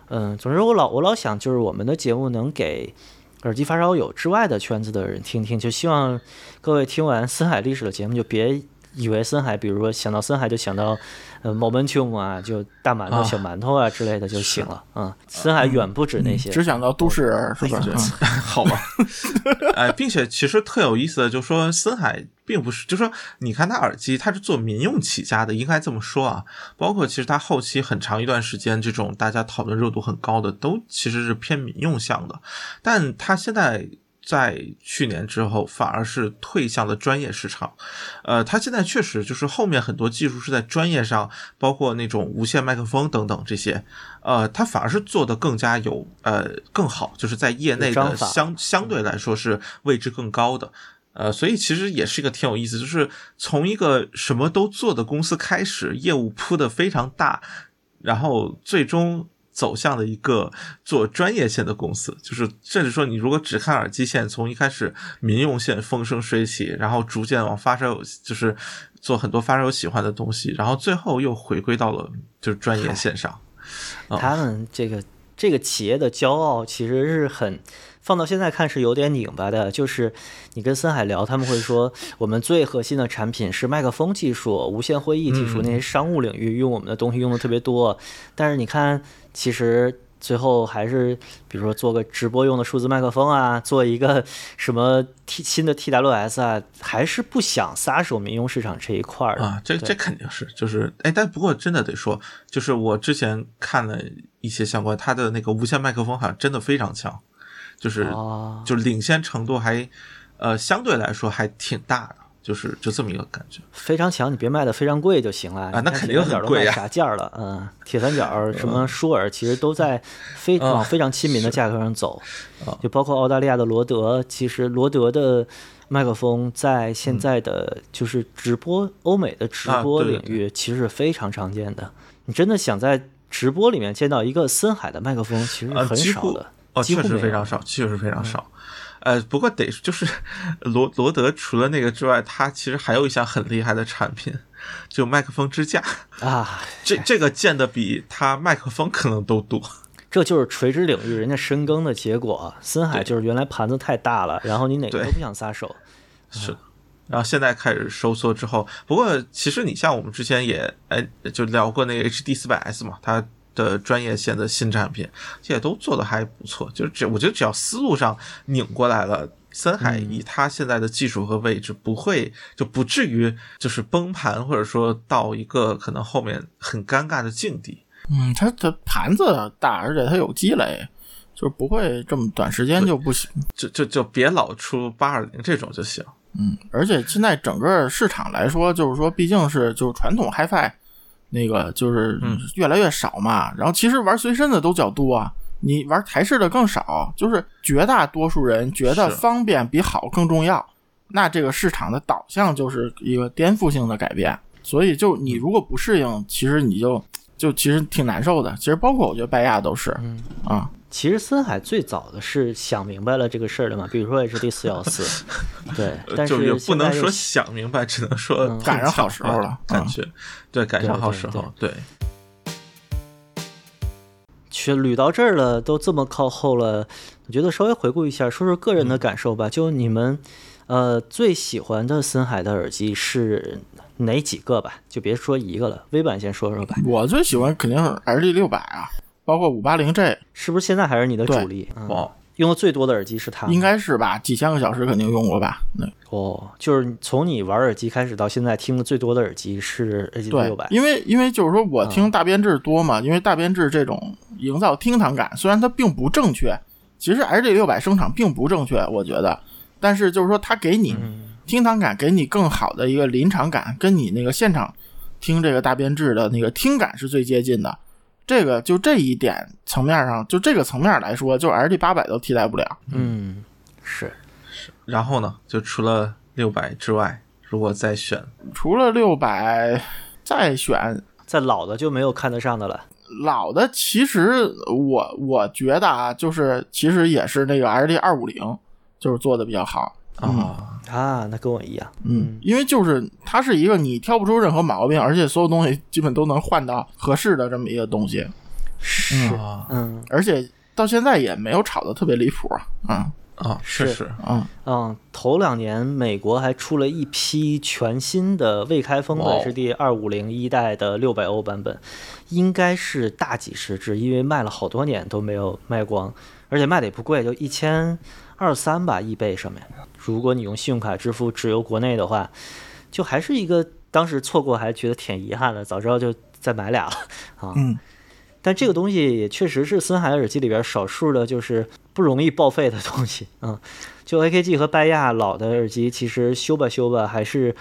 嗯，总之我老我老想，就是我们的节目能给耳机发烧友之外的圈子的人听听，就希望各位听完森海历史的节目，就别以为森海，比如说想到森海就想到呃 Momentum 啊，就大馒头、啊小馒头啊之类的就行了。嗯，森海远不止那些。只想到都市人是吧？嗯 好吧，哎，并且其实特有意思的，就是说森海并不是，就是说你看它耳机，它是做民用起家的，应该这么说啊。包括其实它后期很长一段时间，这种大家讨论热度很高的，都其实是偏民用向的，但它现在。在去年之后，反而是退向了专业市场。呃，它现在确实就是后面很多技术是在专业上，包括那种无线麦克风等等这些，呃，它反而是做的更加有呃更好，就是在业内的相相对来说是位置更高的。呃，所以其实也是一个挺有意思，就是从一个什么都做的公司开始，业务铺的非常大，然后最终走向了一个做专业线的公司，就是甚至说你如果只看耳机线，从一开始民用线风生水起，然后逐渐往发烧友就是做很多发烧友喜欢的东西，然后最后又回归到了就是专业线上。哦他们这个这个企业的骄傲其实是很。放到现在看是有点拧巴的，就是你跟森海聊，他们会说我们最核心的产品是麦克风技术、无线会议技术，嗯那些商务领域用我们的东西用的特别多。但是你看，其实最后还是比如说做个直播用的数字麦克风啊，做一个什么 T 新的 TWS 啊，还是不想撒手民用市场这一块儿的啊，这这肯定是，就是哎，但不过真的得说，就是我之前看了一些相关，它的那个无线麦克风好像真的非常强，就是、哦就是领先程度还呃相对来说还挺大的，就是就这么一个感觉。非常强，你别卖的非常贵就行了。啊那肯定铁三角都卖很贵呀啥价了？嗯，铁三角 什么舒尔，其实都在非啊往非常亲民的价格上走啊，就包括澳大利亚的罗德，其实罗德的。麦克风在现在的就是直播欧美的直播领域，其实是非常常见的。你真的想在直播里面见到一个森海的麦克风，其实很少的，哦，确实非常少，确实非常少。呃，不过得就是 罗罗德除了那个之外，他其实还有一项很厉害的产品，就麦克风支架。啊。这这个见的比他麦克风可能都多。这就是垂直领域人家深耕的结果。森海就是原来盘子太大了，然后你哪个都不想撒手。是的。然后现在开始收缩之后，不过其实你像我们之前也哎就聊过那个 HD 四百 S 嘛，它的专业线的新产品，这也都做的还不错。就是只我觉得只要思路上拧过来了，森海以它现在的技术和位置，不会就不至于就是崩盘，或者说到一个可能后面很尴尬的境地。嗯，它的盘子大，而且它有积累，就不会这么短时间就不行。就就就别老出八二零这种就行。嗯，而且现在整个市场来说，就是说，毕竟是就是传统 HiFi 那个就是嗯越来越少嘛。然后其实玩随身的都较多啊，你玩台式的更少，就是绝大多数人觉得方便比好更重要。那这个市场的导向就是一个颠覆性的改变。所以就你如果不适应，其实你就就其实挺难受的。其实包括我觉得拜亚都是，嗯啊，其实森海最早的是想明白了这个事儿的嘛，比如说 HD 四幺四，对，但就是也不能说想明白，只能说嗯赶上好时候了嗯感觉对，赶上好对对时候，对。去捋到这儿了，都这么靠后了，我觉得稍微回顾一下，说说个人的感受吧。就你们，呃，最喜欢的森海的耳机是哪几个吧？就别说一个了，微版先说说吧。我最喜欢肯定是 LD 六百啊，包括五八零 G，是不是现在还是你的主力？嗯哇，用的最多的耳机是它，应该是吧？几千个小时肯定用过吧？那哦，就是从你玩耳机开始到现在听的最多的耳机是 A G 六百，因为因为就是说我听大编制多嘛，因为大编制这种营造厅堂感，虽然它并不正确，其实 H G 六百声场并不正确，我觉得，但是就是说它给你厅堂感，给你更好的一个临场感，跟你那个现场听这个大编制的那个听感是最接近的。这个就这一点层面上，就这个层面来说，就 L D 八百都替代不了。嗯，是然后呢，就除了六百之外，如果再选，除了六百，再选在老的就没有看得上的了。老的，其实我我觉得啊，就是其实也是那个 L D 二五零，就是做的比较好。啊，啊，那跟我一样。嗯，因为就是它是一个你挑不出任何毛病，而且所有东西基本都能换到合适的这么一个东西，是，啊。嗯。而且到现在也没有炒的特别离谱啊。嗯啊，是是。啊，嗯，嗯，头两年美国还出了一批全新的未开封的哇哦。HD 二五零一代的六百欧版本，应该是大几十只，因为卖了好多年都没有卖光，而且卖的也不贵，就一千二三吧，易贝上面。如果你用信用卡支付只邮国内的话，就还是一个当时错过还觉得挺遗憾的，早知道就再买俩了啊。嗯但这个东西也确实是森海耳机里边少数的，就是不容易报废的东西。嗯，就 AKG 和拜亚老的耳机，其实修吧修吧还是，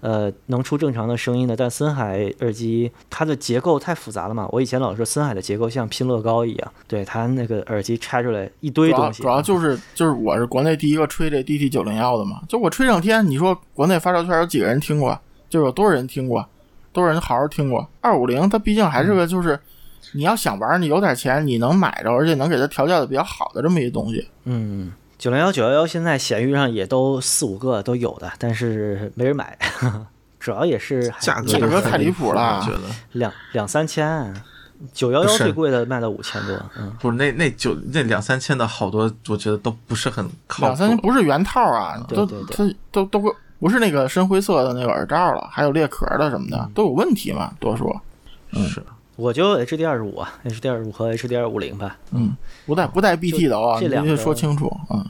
呃，能出正常的声音的。但森海耳机它的结构太复杂了嘛，我以前老说森海的结构像拼乐高一样，对它那个耳机拆出来一堆东西。主要就是就是我是国内第一个吹这 DT 九零幺的嘛，就我吹上天，你说国内发烧圈有几个人听过？就有多少人听过？多少人好好听过？二五零它毕竟还是个就是。你要想玩，你有点钱，你能买着，而且能给它调教的比较好的这么一个东西。嗯，九零幺九幺幺现在闲鱼上也都四五个都有的，但是没人买，主要也是价格价格太离谱了我觉得两两三千，九幺幺最贵的卖到五千多，嗯。不是那那九那两三千的好多，我觉得都不是很靠谱。两三千不是原套啊，都对对它都都不不是那个深灰色的那个耳罩了，还有裂壳的什么的都有问题嘛，多说。是我就 HD 二十五啊，HD 二十五和 HD 二五零吧。嗯，不带不带 BT 的啊，你得这两个说清楚。啊，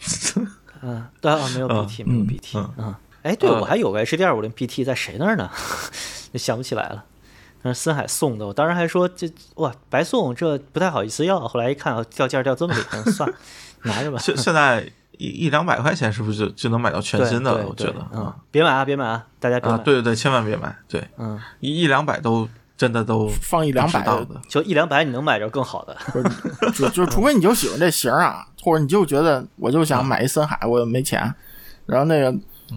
嗯，对啊，没有 BT，、没有嗯 BT 嗯嗯。哎，对，呃我还有个 HD 二五零 BT 在谁那儿呢？想不起来了。那是森海送的，我当时还说这哇白送，这不太好意思要。后来一看，掉价掉这么厉害，算了，拿着吧。现现在一一两百块钱是不是就就能买到全新的了？我觉得嗯，别买啊，别买啊，大家别买。啊，对对对，千万别买，对，嗯，一一两百都真的都放一两百就一两百你能买着更好的。就就除非你就喜欢这型儿啊，或者你就觉得我就想买一森海，我又没钱，然后那个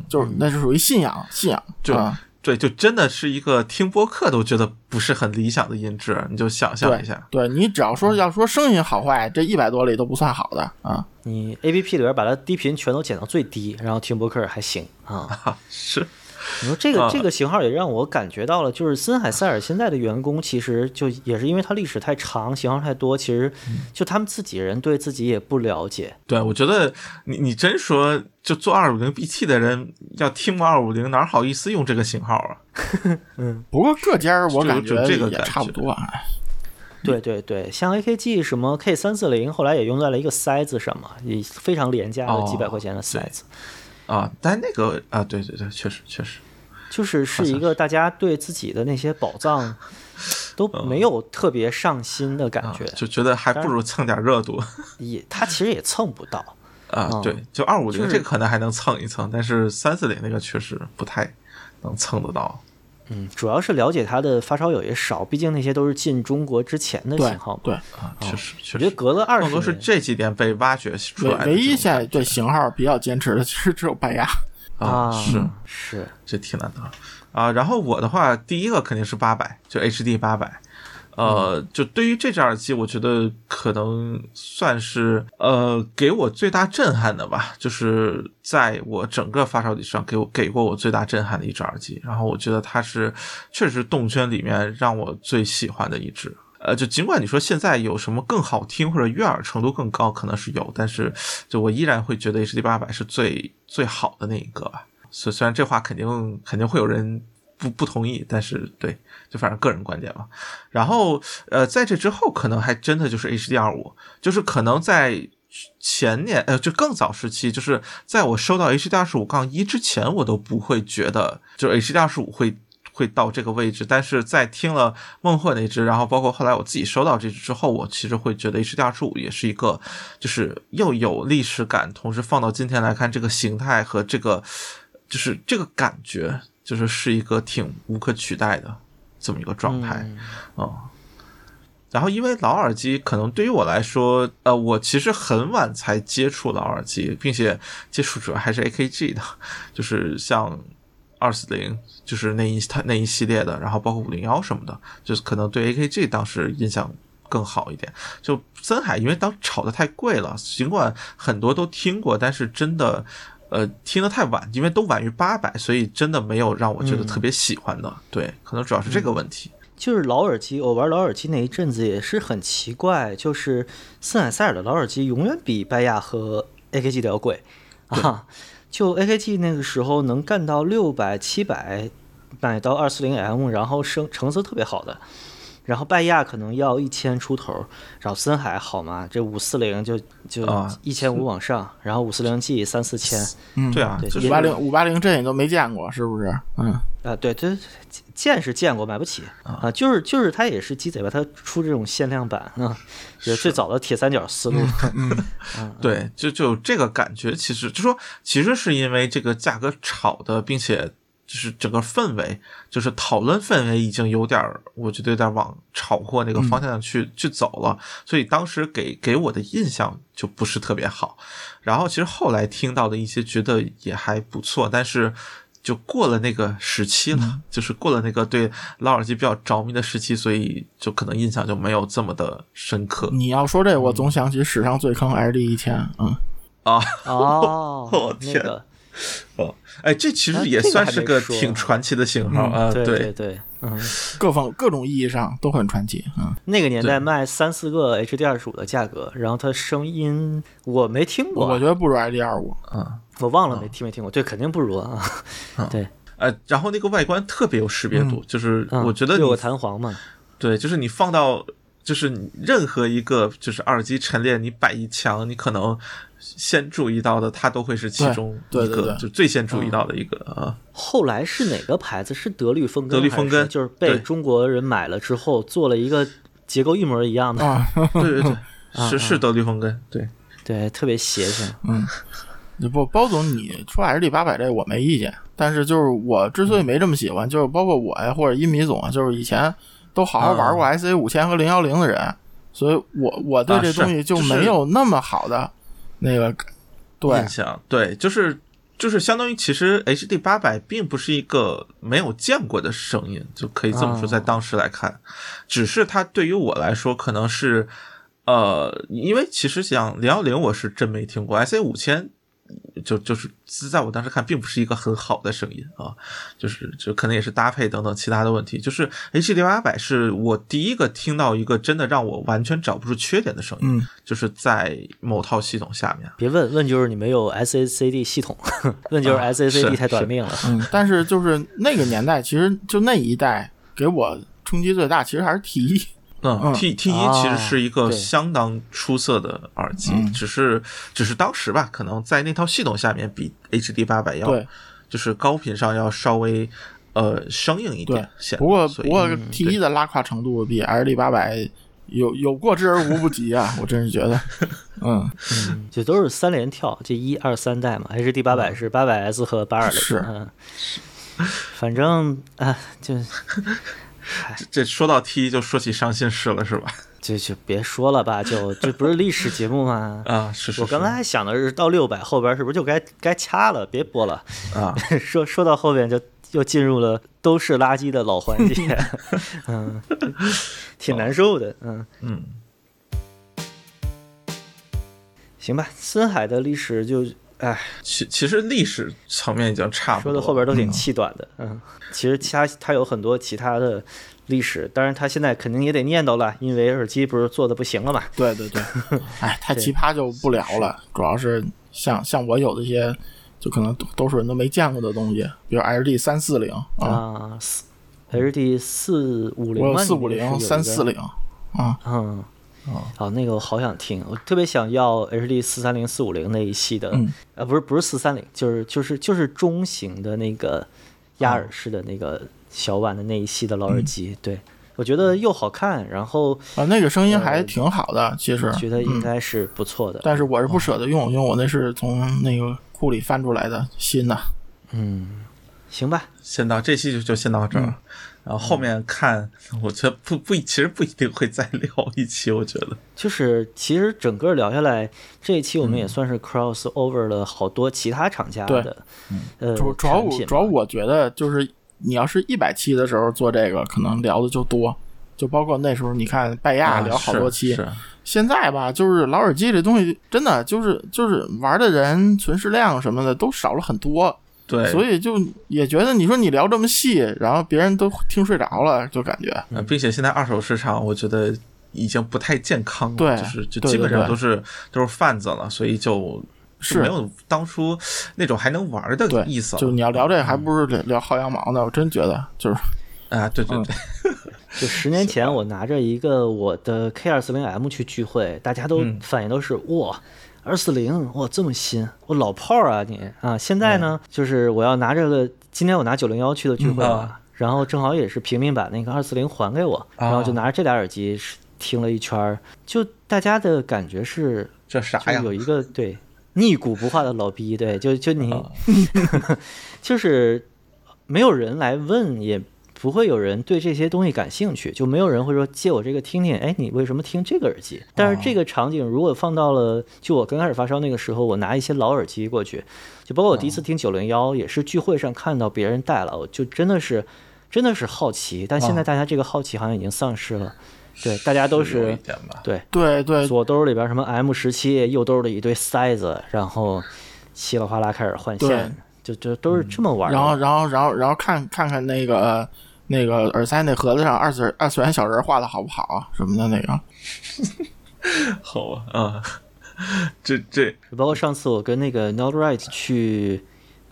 就是那是属于信仰信仰就啊，对，就真的是一个听播客都觉得不是很理想的音质，你就想象一下，对你只要说要说声音好坏，这一百多里都不算好的啊。你 A P P 里边把它低频全都减到最低，然后听播客还行啊。是你说这个啊这个型号也让我感觉到了，就是森海塞尔现在的员工其实就也是因为它历史太长，型号太多，其实就他们自己人对自己也不了解。对，我觉得你你真说就做二五零 BT 的人要 Team 二五零，哪好意思用这个型号啊？嗯不过各家我感觉就这个感也差不多啊。对对对，像 AKG 什么 K 三四零，后来也用在了一个塞子上嘛，也非常廉价的哦几百块钱的塞子，啊，但那个啊，对对对，确实确实，就是是一个大家对自己的那些宝藏 都没有特别上心的感啊觉，，就觉得还不如蹭点热度也他其实也蹭不到。啊。嗯对，就二五零这个可能还能蹭一蹭，但是三四零那个确实不太能蹭得到。嗯，主要是了解它的发烧友也少，毕竟那些都是进中国之前的型号嘛。对，啊，确实确我觉得实，隔了二十更多是，这几年被挖掘出来。唯唯一现在对型号比较坚持的，其实只有白牙。啊，是是，这挺难的啊。然后我的话，第一个肯定是八百，就 HD 八百。呃，就对于这只耳机，我觉得可能算是呃给我最大震撼的吧，就是在我整个发烧体上给我给过我最大震撼的一只耳机。然后我觉得它是确实动圈里面让我最喜欢的一只。呃，就尽管你说现在有什么更好听或者悦耳程度更高，可能是有，但是就我依然会觉得 HD 八百是最最好的那一个吧。虽虽然这话肯定肯定会有人不不同意，但是对，就反正个人观点嘛。然后呃，在这之后，可能还真的就是 HD 二五，就是可能在前年呃，就更早时期，就是在我收到 HD 二十五杠一之前，我都不会觉得就 HD 二十五会会到这个位置。但是在听了孟获那支，然后包括后来我自己收到这支之后，我其实会觉得 HD 二十五也是一个，就是又有历史感，同时放到今天来看，这个形态和这个就是这个感觉，就是是一个挺无可取代的这么一个状态。嗯哦。然后，因为老耳机可能对于我来说，呃，我其实很晚才接触老耳机，并且接触主要还是 AKG 的，就是像二四零，就是那一它那一系列的，然后包括五零幺什么的，就是可能对 AKG 当时印象更好一点。就森海，因为当炒的太贵了，尽管很多都听过，但是真的。呃，听得太晚，因为都晚于八百，所以真的没有让我觉得特别喜欢的。对，可能主要是这个问题。就是老耳机，我玩老耳机那一阵子也是很奇怪，就是森海塞尔的老耳机永远比拜亚和 AKG 的要贵啊。就 AKG 那个时候能干到六百、七百，买到二四零 M，然后声成色特别好的。然后拜亚可能要一千出头，然后森海好嘛，这五四零就就啊。一千五往上，然后五四零 G 三四千嗯，对啊，对就是五八零五八零这你都没见过是不是？嗯，啊，对这，见是见过，买不起。啊，就是就是它也是鸡贼吧，它出这种限量版啊，也是最早的铁三角思路，对，就就这个感觉，其实就说，其实是因为这个价格炒的，并且就是整个氛围，就是讨论氛围已经有点儿，我觉得有点往炒货那个方向上去、去走了，所以当时给给我的印象就不是特别好。然后其实后来听到的一些觉得也还不错，但是。就过了那个时期了，就是过了那个对老耳机比较着迷的时期，所以就可能印象就没有这么的深刻你要说这，我总想起史上最坑 LD 一千，嗯，啊。哦，我那天个，哦，哎，这其啊实也算是个挺传奇的型号嗯啊。对对。对，嗯，各方各种意义上都很传奇，嗯，那个年代卖三四个 HD 二十五的价格，然后它声音我没听过，我觉得不如 H D 二五，嗯，我忘了没听没听过，对，肯定不如啊，对，呃，然后那个外观特别有识别度，就是嗯我觉得你六个弹簧嘛，对，就是你放到就是任何一个就是耳机陈列，你摆一墙，你可能先注意到的，它都会是其对中对对对。一个就最先注意到的一个啊。后来是哪个牌子？是德律风根？德律风根就是被中国人买了之后做了一个结构一模一样的，啊，对 对对，啊是是德律风根，对，对，特别邪性。你 不，包总，你说 LD 八百这我没意见，但是就是我之所以没这么喜欢，就是包括我呀，或者一米总啊，就是以前都好好玩过 SA 五千和零幺零的人，所以我我对这东西就就是没有那么好的那个，对。印，象，对，就是就是相当于其实 HD 八百并不是一个没有见过的声音，就可以这么说，啊。在当时来看，只是它对于我来说可能是，呃，因为其实像零幺零我是真没听过，SA 五千。就就是在我当时看，并不是一个很好的声音啊，就是就可能也是搭配等等其他的问题。就是 HD 八百是我第一个听到一个真的让我完全找不出缺点的声音，嗯，就是在某套系统下面。别问问就是你没有 SACD 系统，问就是啊 SACD 太短命了。嗯，但是就是那个年代，其实就那一代给我冲击最大，其实还是 T 一，嗯。嗯，T T 一啊其实是一个相当出色的耳机，嗯。只是只是当时吧，可能在那套系统下面比 HD 八百要对。就是高频上要稍微呃生硬一点。显不过不过嗯 T 一的拉胯程度比 LD 八百有有过之而无不及啊，我真是觉得，嗯，嗯，这都是三连跳，这一二三代嘛，HD 八百是八百 S 和八二零，是。嗯，反正啊，就这说到 T 一就说起伤心事了，是吧？就就别说了吧，就这不是历史节目吗？啊，是是是。我刚才还想的是到六百后边是不是就该该掐了，别播了。啊，说说到后边就又进入了都是垃圾的老环节，嗯，挺难受的，嗯嗯，行吧，森海的历史就，哎，其其实历史层面已经差不多了。到后边都挺气短的，嗯，其实其他他有很多其他的历史，当然他现在肯定也得念叨了，因为耳机不是做的不行了嘛，对对对，哎，太奇葩就不聊了，主要是像像我有的一些，就可能多数人都没见过的东西，比如 LD 三四零啊，啊，四 HD 四五零我有？四五零、三四零，零啊，嗯。哦，那个我好想听，我特别想要 HD 四三零、四五零那一系的，嗯。呃，不是不是四三零，就是就是就是中型的那个压耳式的那个小碗的那一系的老耳机，对。我觉得又好看，然后啊，那个声音还挺好的，其实觉得应嗯。该是不错的。但是我是不舍得用，因为我那是从那个库里翻出来的新的。嗯，行吧，先到这期就就先到这儿，嗯。然后后面看，我觉得不不，其实不一定会再聊一期，我觉得。就是其实整个聊下来，这一期我们嗯。也算是 cross over 了好多其他厂家对的，呃，主主要我主要我觉得就是你要是一百期的时候做这个，可能聊的就多，就包括那时候你看拜亚啊聊好多期，是是。现在吧，就是老耳机这东西真的就是就是玩的人存世量什么的都少了很多，对，所以就也觉得你说你聊这么细，然后别人都听睡着了，就感觉。呃，并且现在二手市场，我觉得已经不太健康了，对就是就基本上都是都是贩子了，所以就就是。没有当初那种还能玩的意思了。就你要聊这，还不如聊聊薅羊毛呢。我真觉得就是。啊，对嗯对对，就十年前，我拿着一个我的 K 二四零 M 去聚会，大家都嗯。反应都是哇，二四零哇这么新，我老炮儿啊你啊！现在呢，就是我要拿这个，今天我拿九零幺去的聚会嘛嗯啊，然后正好也是平民把那个二四零还给我，然后就拿着这俩耳机听了一圈儿，就大家的感觉是这啥呀？有一个对逆古不化的老逼，对，就就你，啊 就是没有人来问，也不会有人对这些东西感兴趣，就没有人会说借我这个听听，哎，你为什么听这个耳机？但是这个场景如果放到了就我刚开始发烧那个时候，我拿一些老耳机过去，就包括我第一次听九零幺，也是聚会上看到别人戴了，我就真的是真的是好奇，但现在大家这个好奇好像已经丧失了，对，大家都是。对。对对左兜里边什么 M 十七，右兜里一堆塞子，然后稀里哗啦开始换线，就就都是这么玩的。然后然后然后然后看看看那个那个耳塞那盒子上二次二次元小人画的好不好啊什么的那个，好吧，啊，这这包括上次我跟那个 Not Right 去，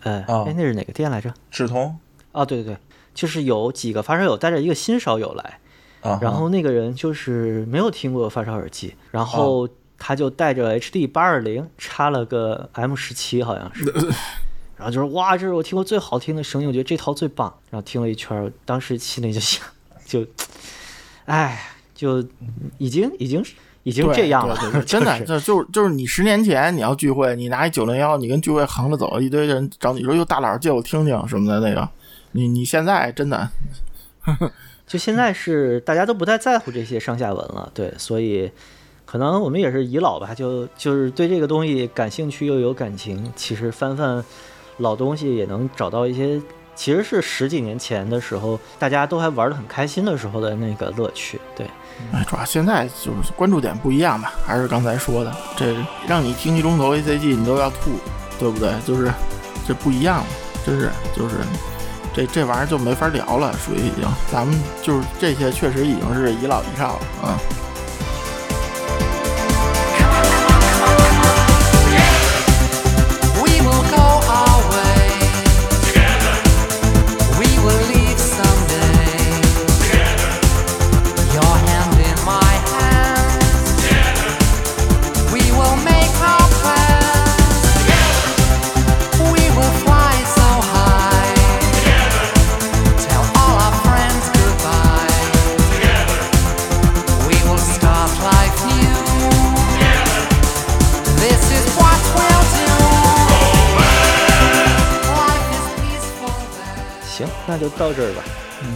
呃，哦哎，那是哪个店来着？志同啊，对对对，就是有几个发烧友带着一个新烧友来，啊，然后那个人就是没有听过发烧耳机，然后他就带着 HD 八二零插了个 M 十七，好像是，然后就说哇，这是我听过最好听的声音，我觉得这套最棒。然后听了一圈儿，当时心里就想，就，哎，就已经已经已经这样了，对对对真的就是就就是就是你十年前你要聚会，你拿一九零幺，你跟聚会横着走，一堆人找你说哟大佬借我听听什么的那个，你你现在真的 就现在是大家都不太在乎这些上下文了，对，所以可能我们也是遗老吧，就就是对这个东西感兴趣又有感情，其实翻翻老东西也能找到一些，其实是十几年前的时候大家都还玩得很开心的时候的那个乐趣，对，哎，主要现在就是关注点不一样吧，还是刚才说的，这让你听一钟头 ACG 你都要吐，对不对？就是这不一样了，真是就是这这玩意儿就没法聊了，属于已经，咱们就是这些确实已经是遗老遗少了啊。那就到这儿吧，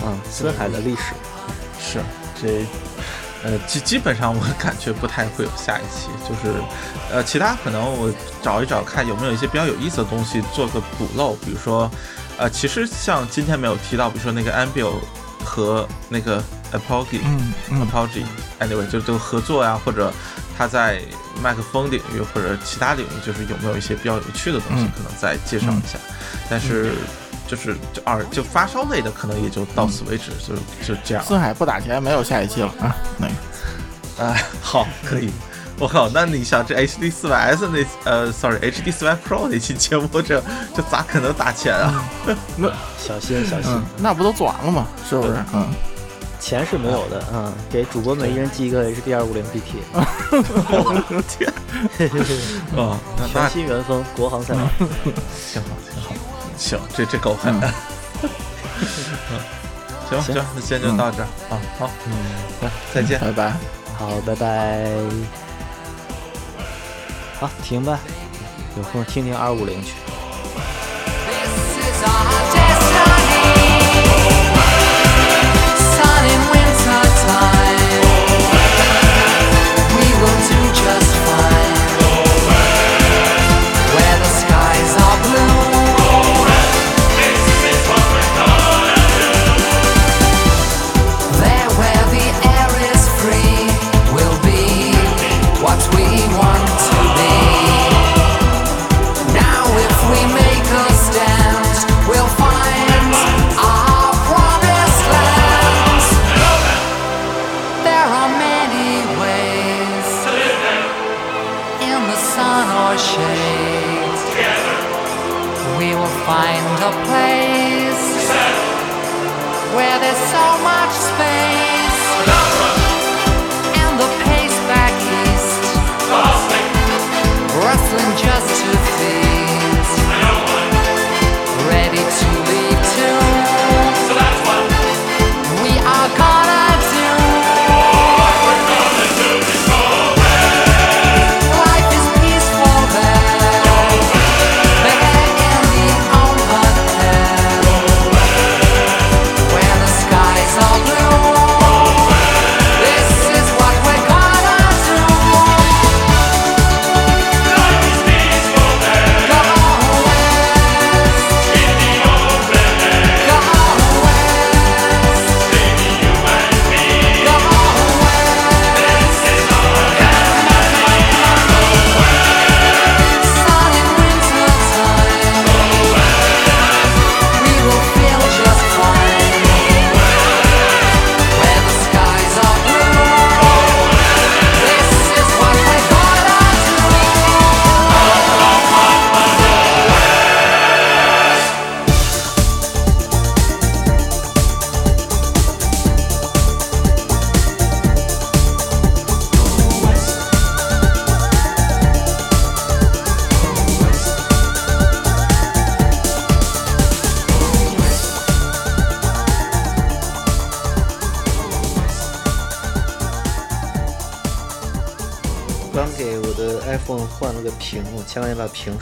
嗯，森海的历史，是这，呃，基基本上我 感觉不太会有下一期，就是，呃，其他可能我找一找看有没有一些比较有意思的东西做个补漏，比如说，呃，其实像今天没有提到，比如说那个 Ambio 和那个 Apogee，嗯嗯。Apogee，anyway 就就合作呀，或者他在麦克风领域或者其他领域，就是有没有一些比较有趣的东西，嗯。可能再介绍一下。但是就是就耳就发烧类的，可能也就到此为止，就就这样。四海不打钱，没有下一期了啊。那个哎，好，可以。我靠，那你想这 HD 四百 S 那呃，sorry HD 四百 Pro 那期节目，这这咋可能打钱啊？那小 心小心，嗯，那不都做完了吗？是不是？嗯，钱是没有的，嗯，给主播们一人寄一个 HD 二五零 BT，我天！哦，那那全新原封国行赛马。挺好。行这这够狠的。行行。那今天就到这啊好。嗯。行再见。拜拜。好拜拜。好停吧。有空听听二五零去。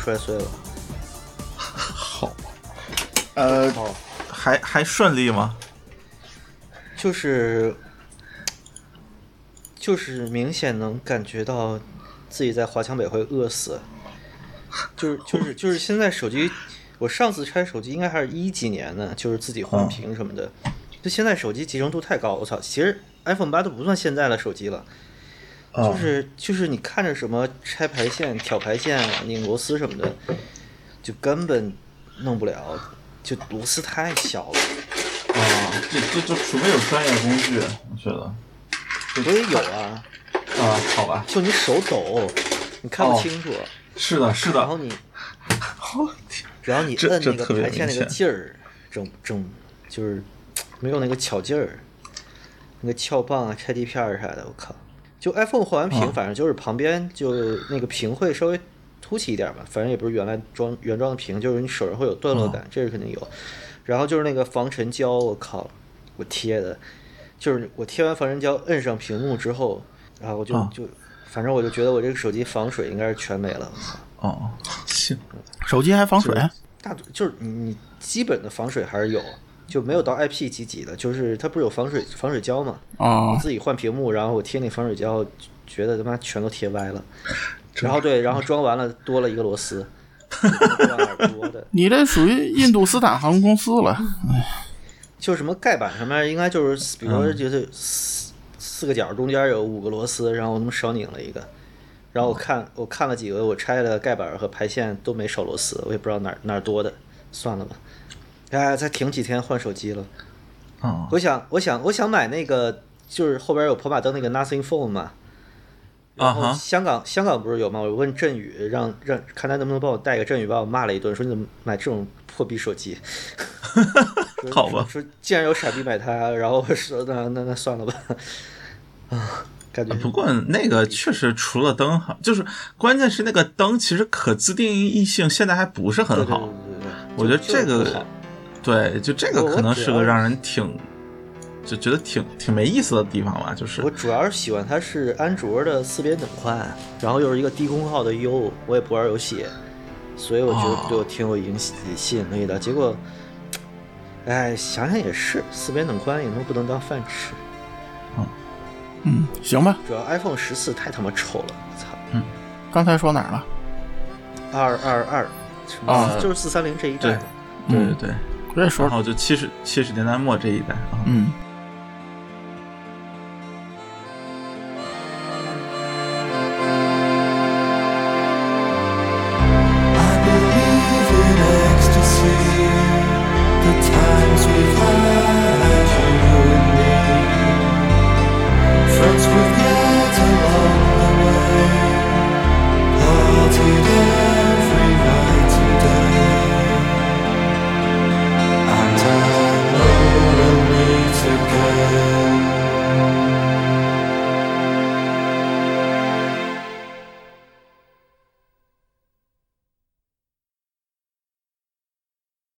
摔碎了。好，呃，好，还还顺利吗？就是就是明显能感觉到自己在华强北会饿死，就是就是就是现在手机，我上次拆手机应该还是一几年呢，就是自己换屏什么的，就现在手机集成度太高，我操！其实 iPhone 八都不算现在的手机了。就是就是你看着什么拆排线、挑排线、拧螺丝什么的，就根本弄不了，就螺丝太小了。啊，这这就除非有专业工具，我觉得。我也有啊，啊，好吧，就你手抖，你看不哦清楚，是的，是的然后，你 我天，然后你摁那个排线那个劲儿，整整就是没有那个巧劲儿，那个撬棒啊、拆地片儿啥的，我靠！就 iPhone 换完屏，啊反正就是旁边就那个屏会稍微凸起一点吧，反正也不是原来装原装的屏，就是你手上会有段落啊感，这是肯定有。然后就是那个防尘胶，我靠，我贴的，就是我贴完防尘胶摁上屏幕之后，然后我就、啊就反正我就觉得我这个手机防水应该是全没了！哦，行，手机还防水，大就是你你基本的防水还是有，就没有到 IP 几几的，就是它不是有防水防水胶嘛？哦我自己换屏幕，然后我贴那防水胶，觉得他妈全都贴歪了。然后对，然后装完了多了一个螺丝，你这属于印度斯坦航空公司了。就什么盖板上面应该就是，比如说就是四四个角中间有五个螺丝，然后我他妈少拧了一个。然后我看我看了几个，我拆了盖板和排线都没少螺丝，我也不知道哪儿哪儿多的，算了吧。哎，再停几天换手机了。啊，我想，我想，我想买那个，就是后边有跑马灯那个 Nothing Phone 嘛。然后啊哈香港香港不是有吗？我问振宇，让让看他能不能帮我带个。振宇把我骂了一顿，说你怎么买这种破逼手机？说好吧说既然有傻逼买它，然后我说那那那算了吧。啊，感觉不过那个确实除了灯好，就是关键是那个灯其实可自定义性现在还不是很好。对对对对对我觉得这个对，就这个可能是个让人挺就觉得挺挺没意思的地方吧，就是我主要是喜欢它是安卓的四边等宽，然后又是一个低功耗的 U，我也不玩游戏，所以我觉得对我挺有影吸吸引力的。结果，哎，想想也是，四边等宽也能不能当饭吃？嗯，行吧。主要 iPhone 十四太他妈丑了，我操！刚才说哪儿了？二二二，什么啊就是四三零这一代对嘛。对对然，后就七十七十年代末这一代啊，嗯，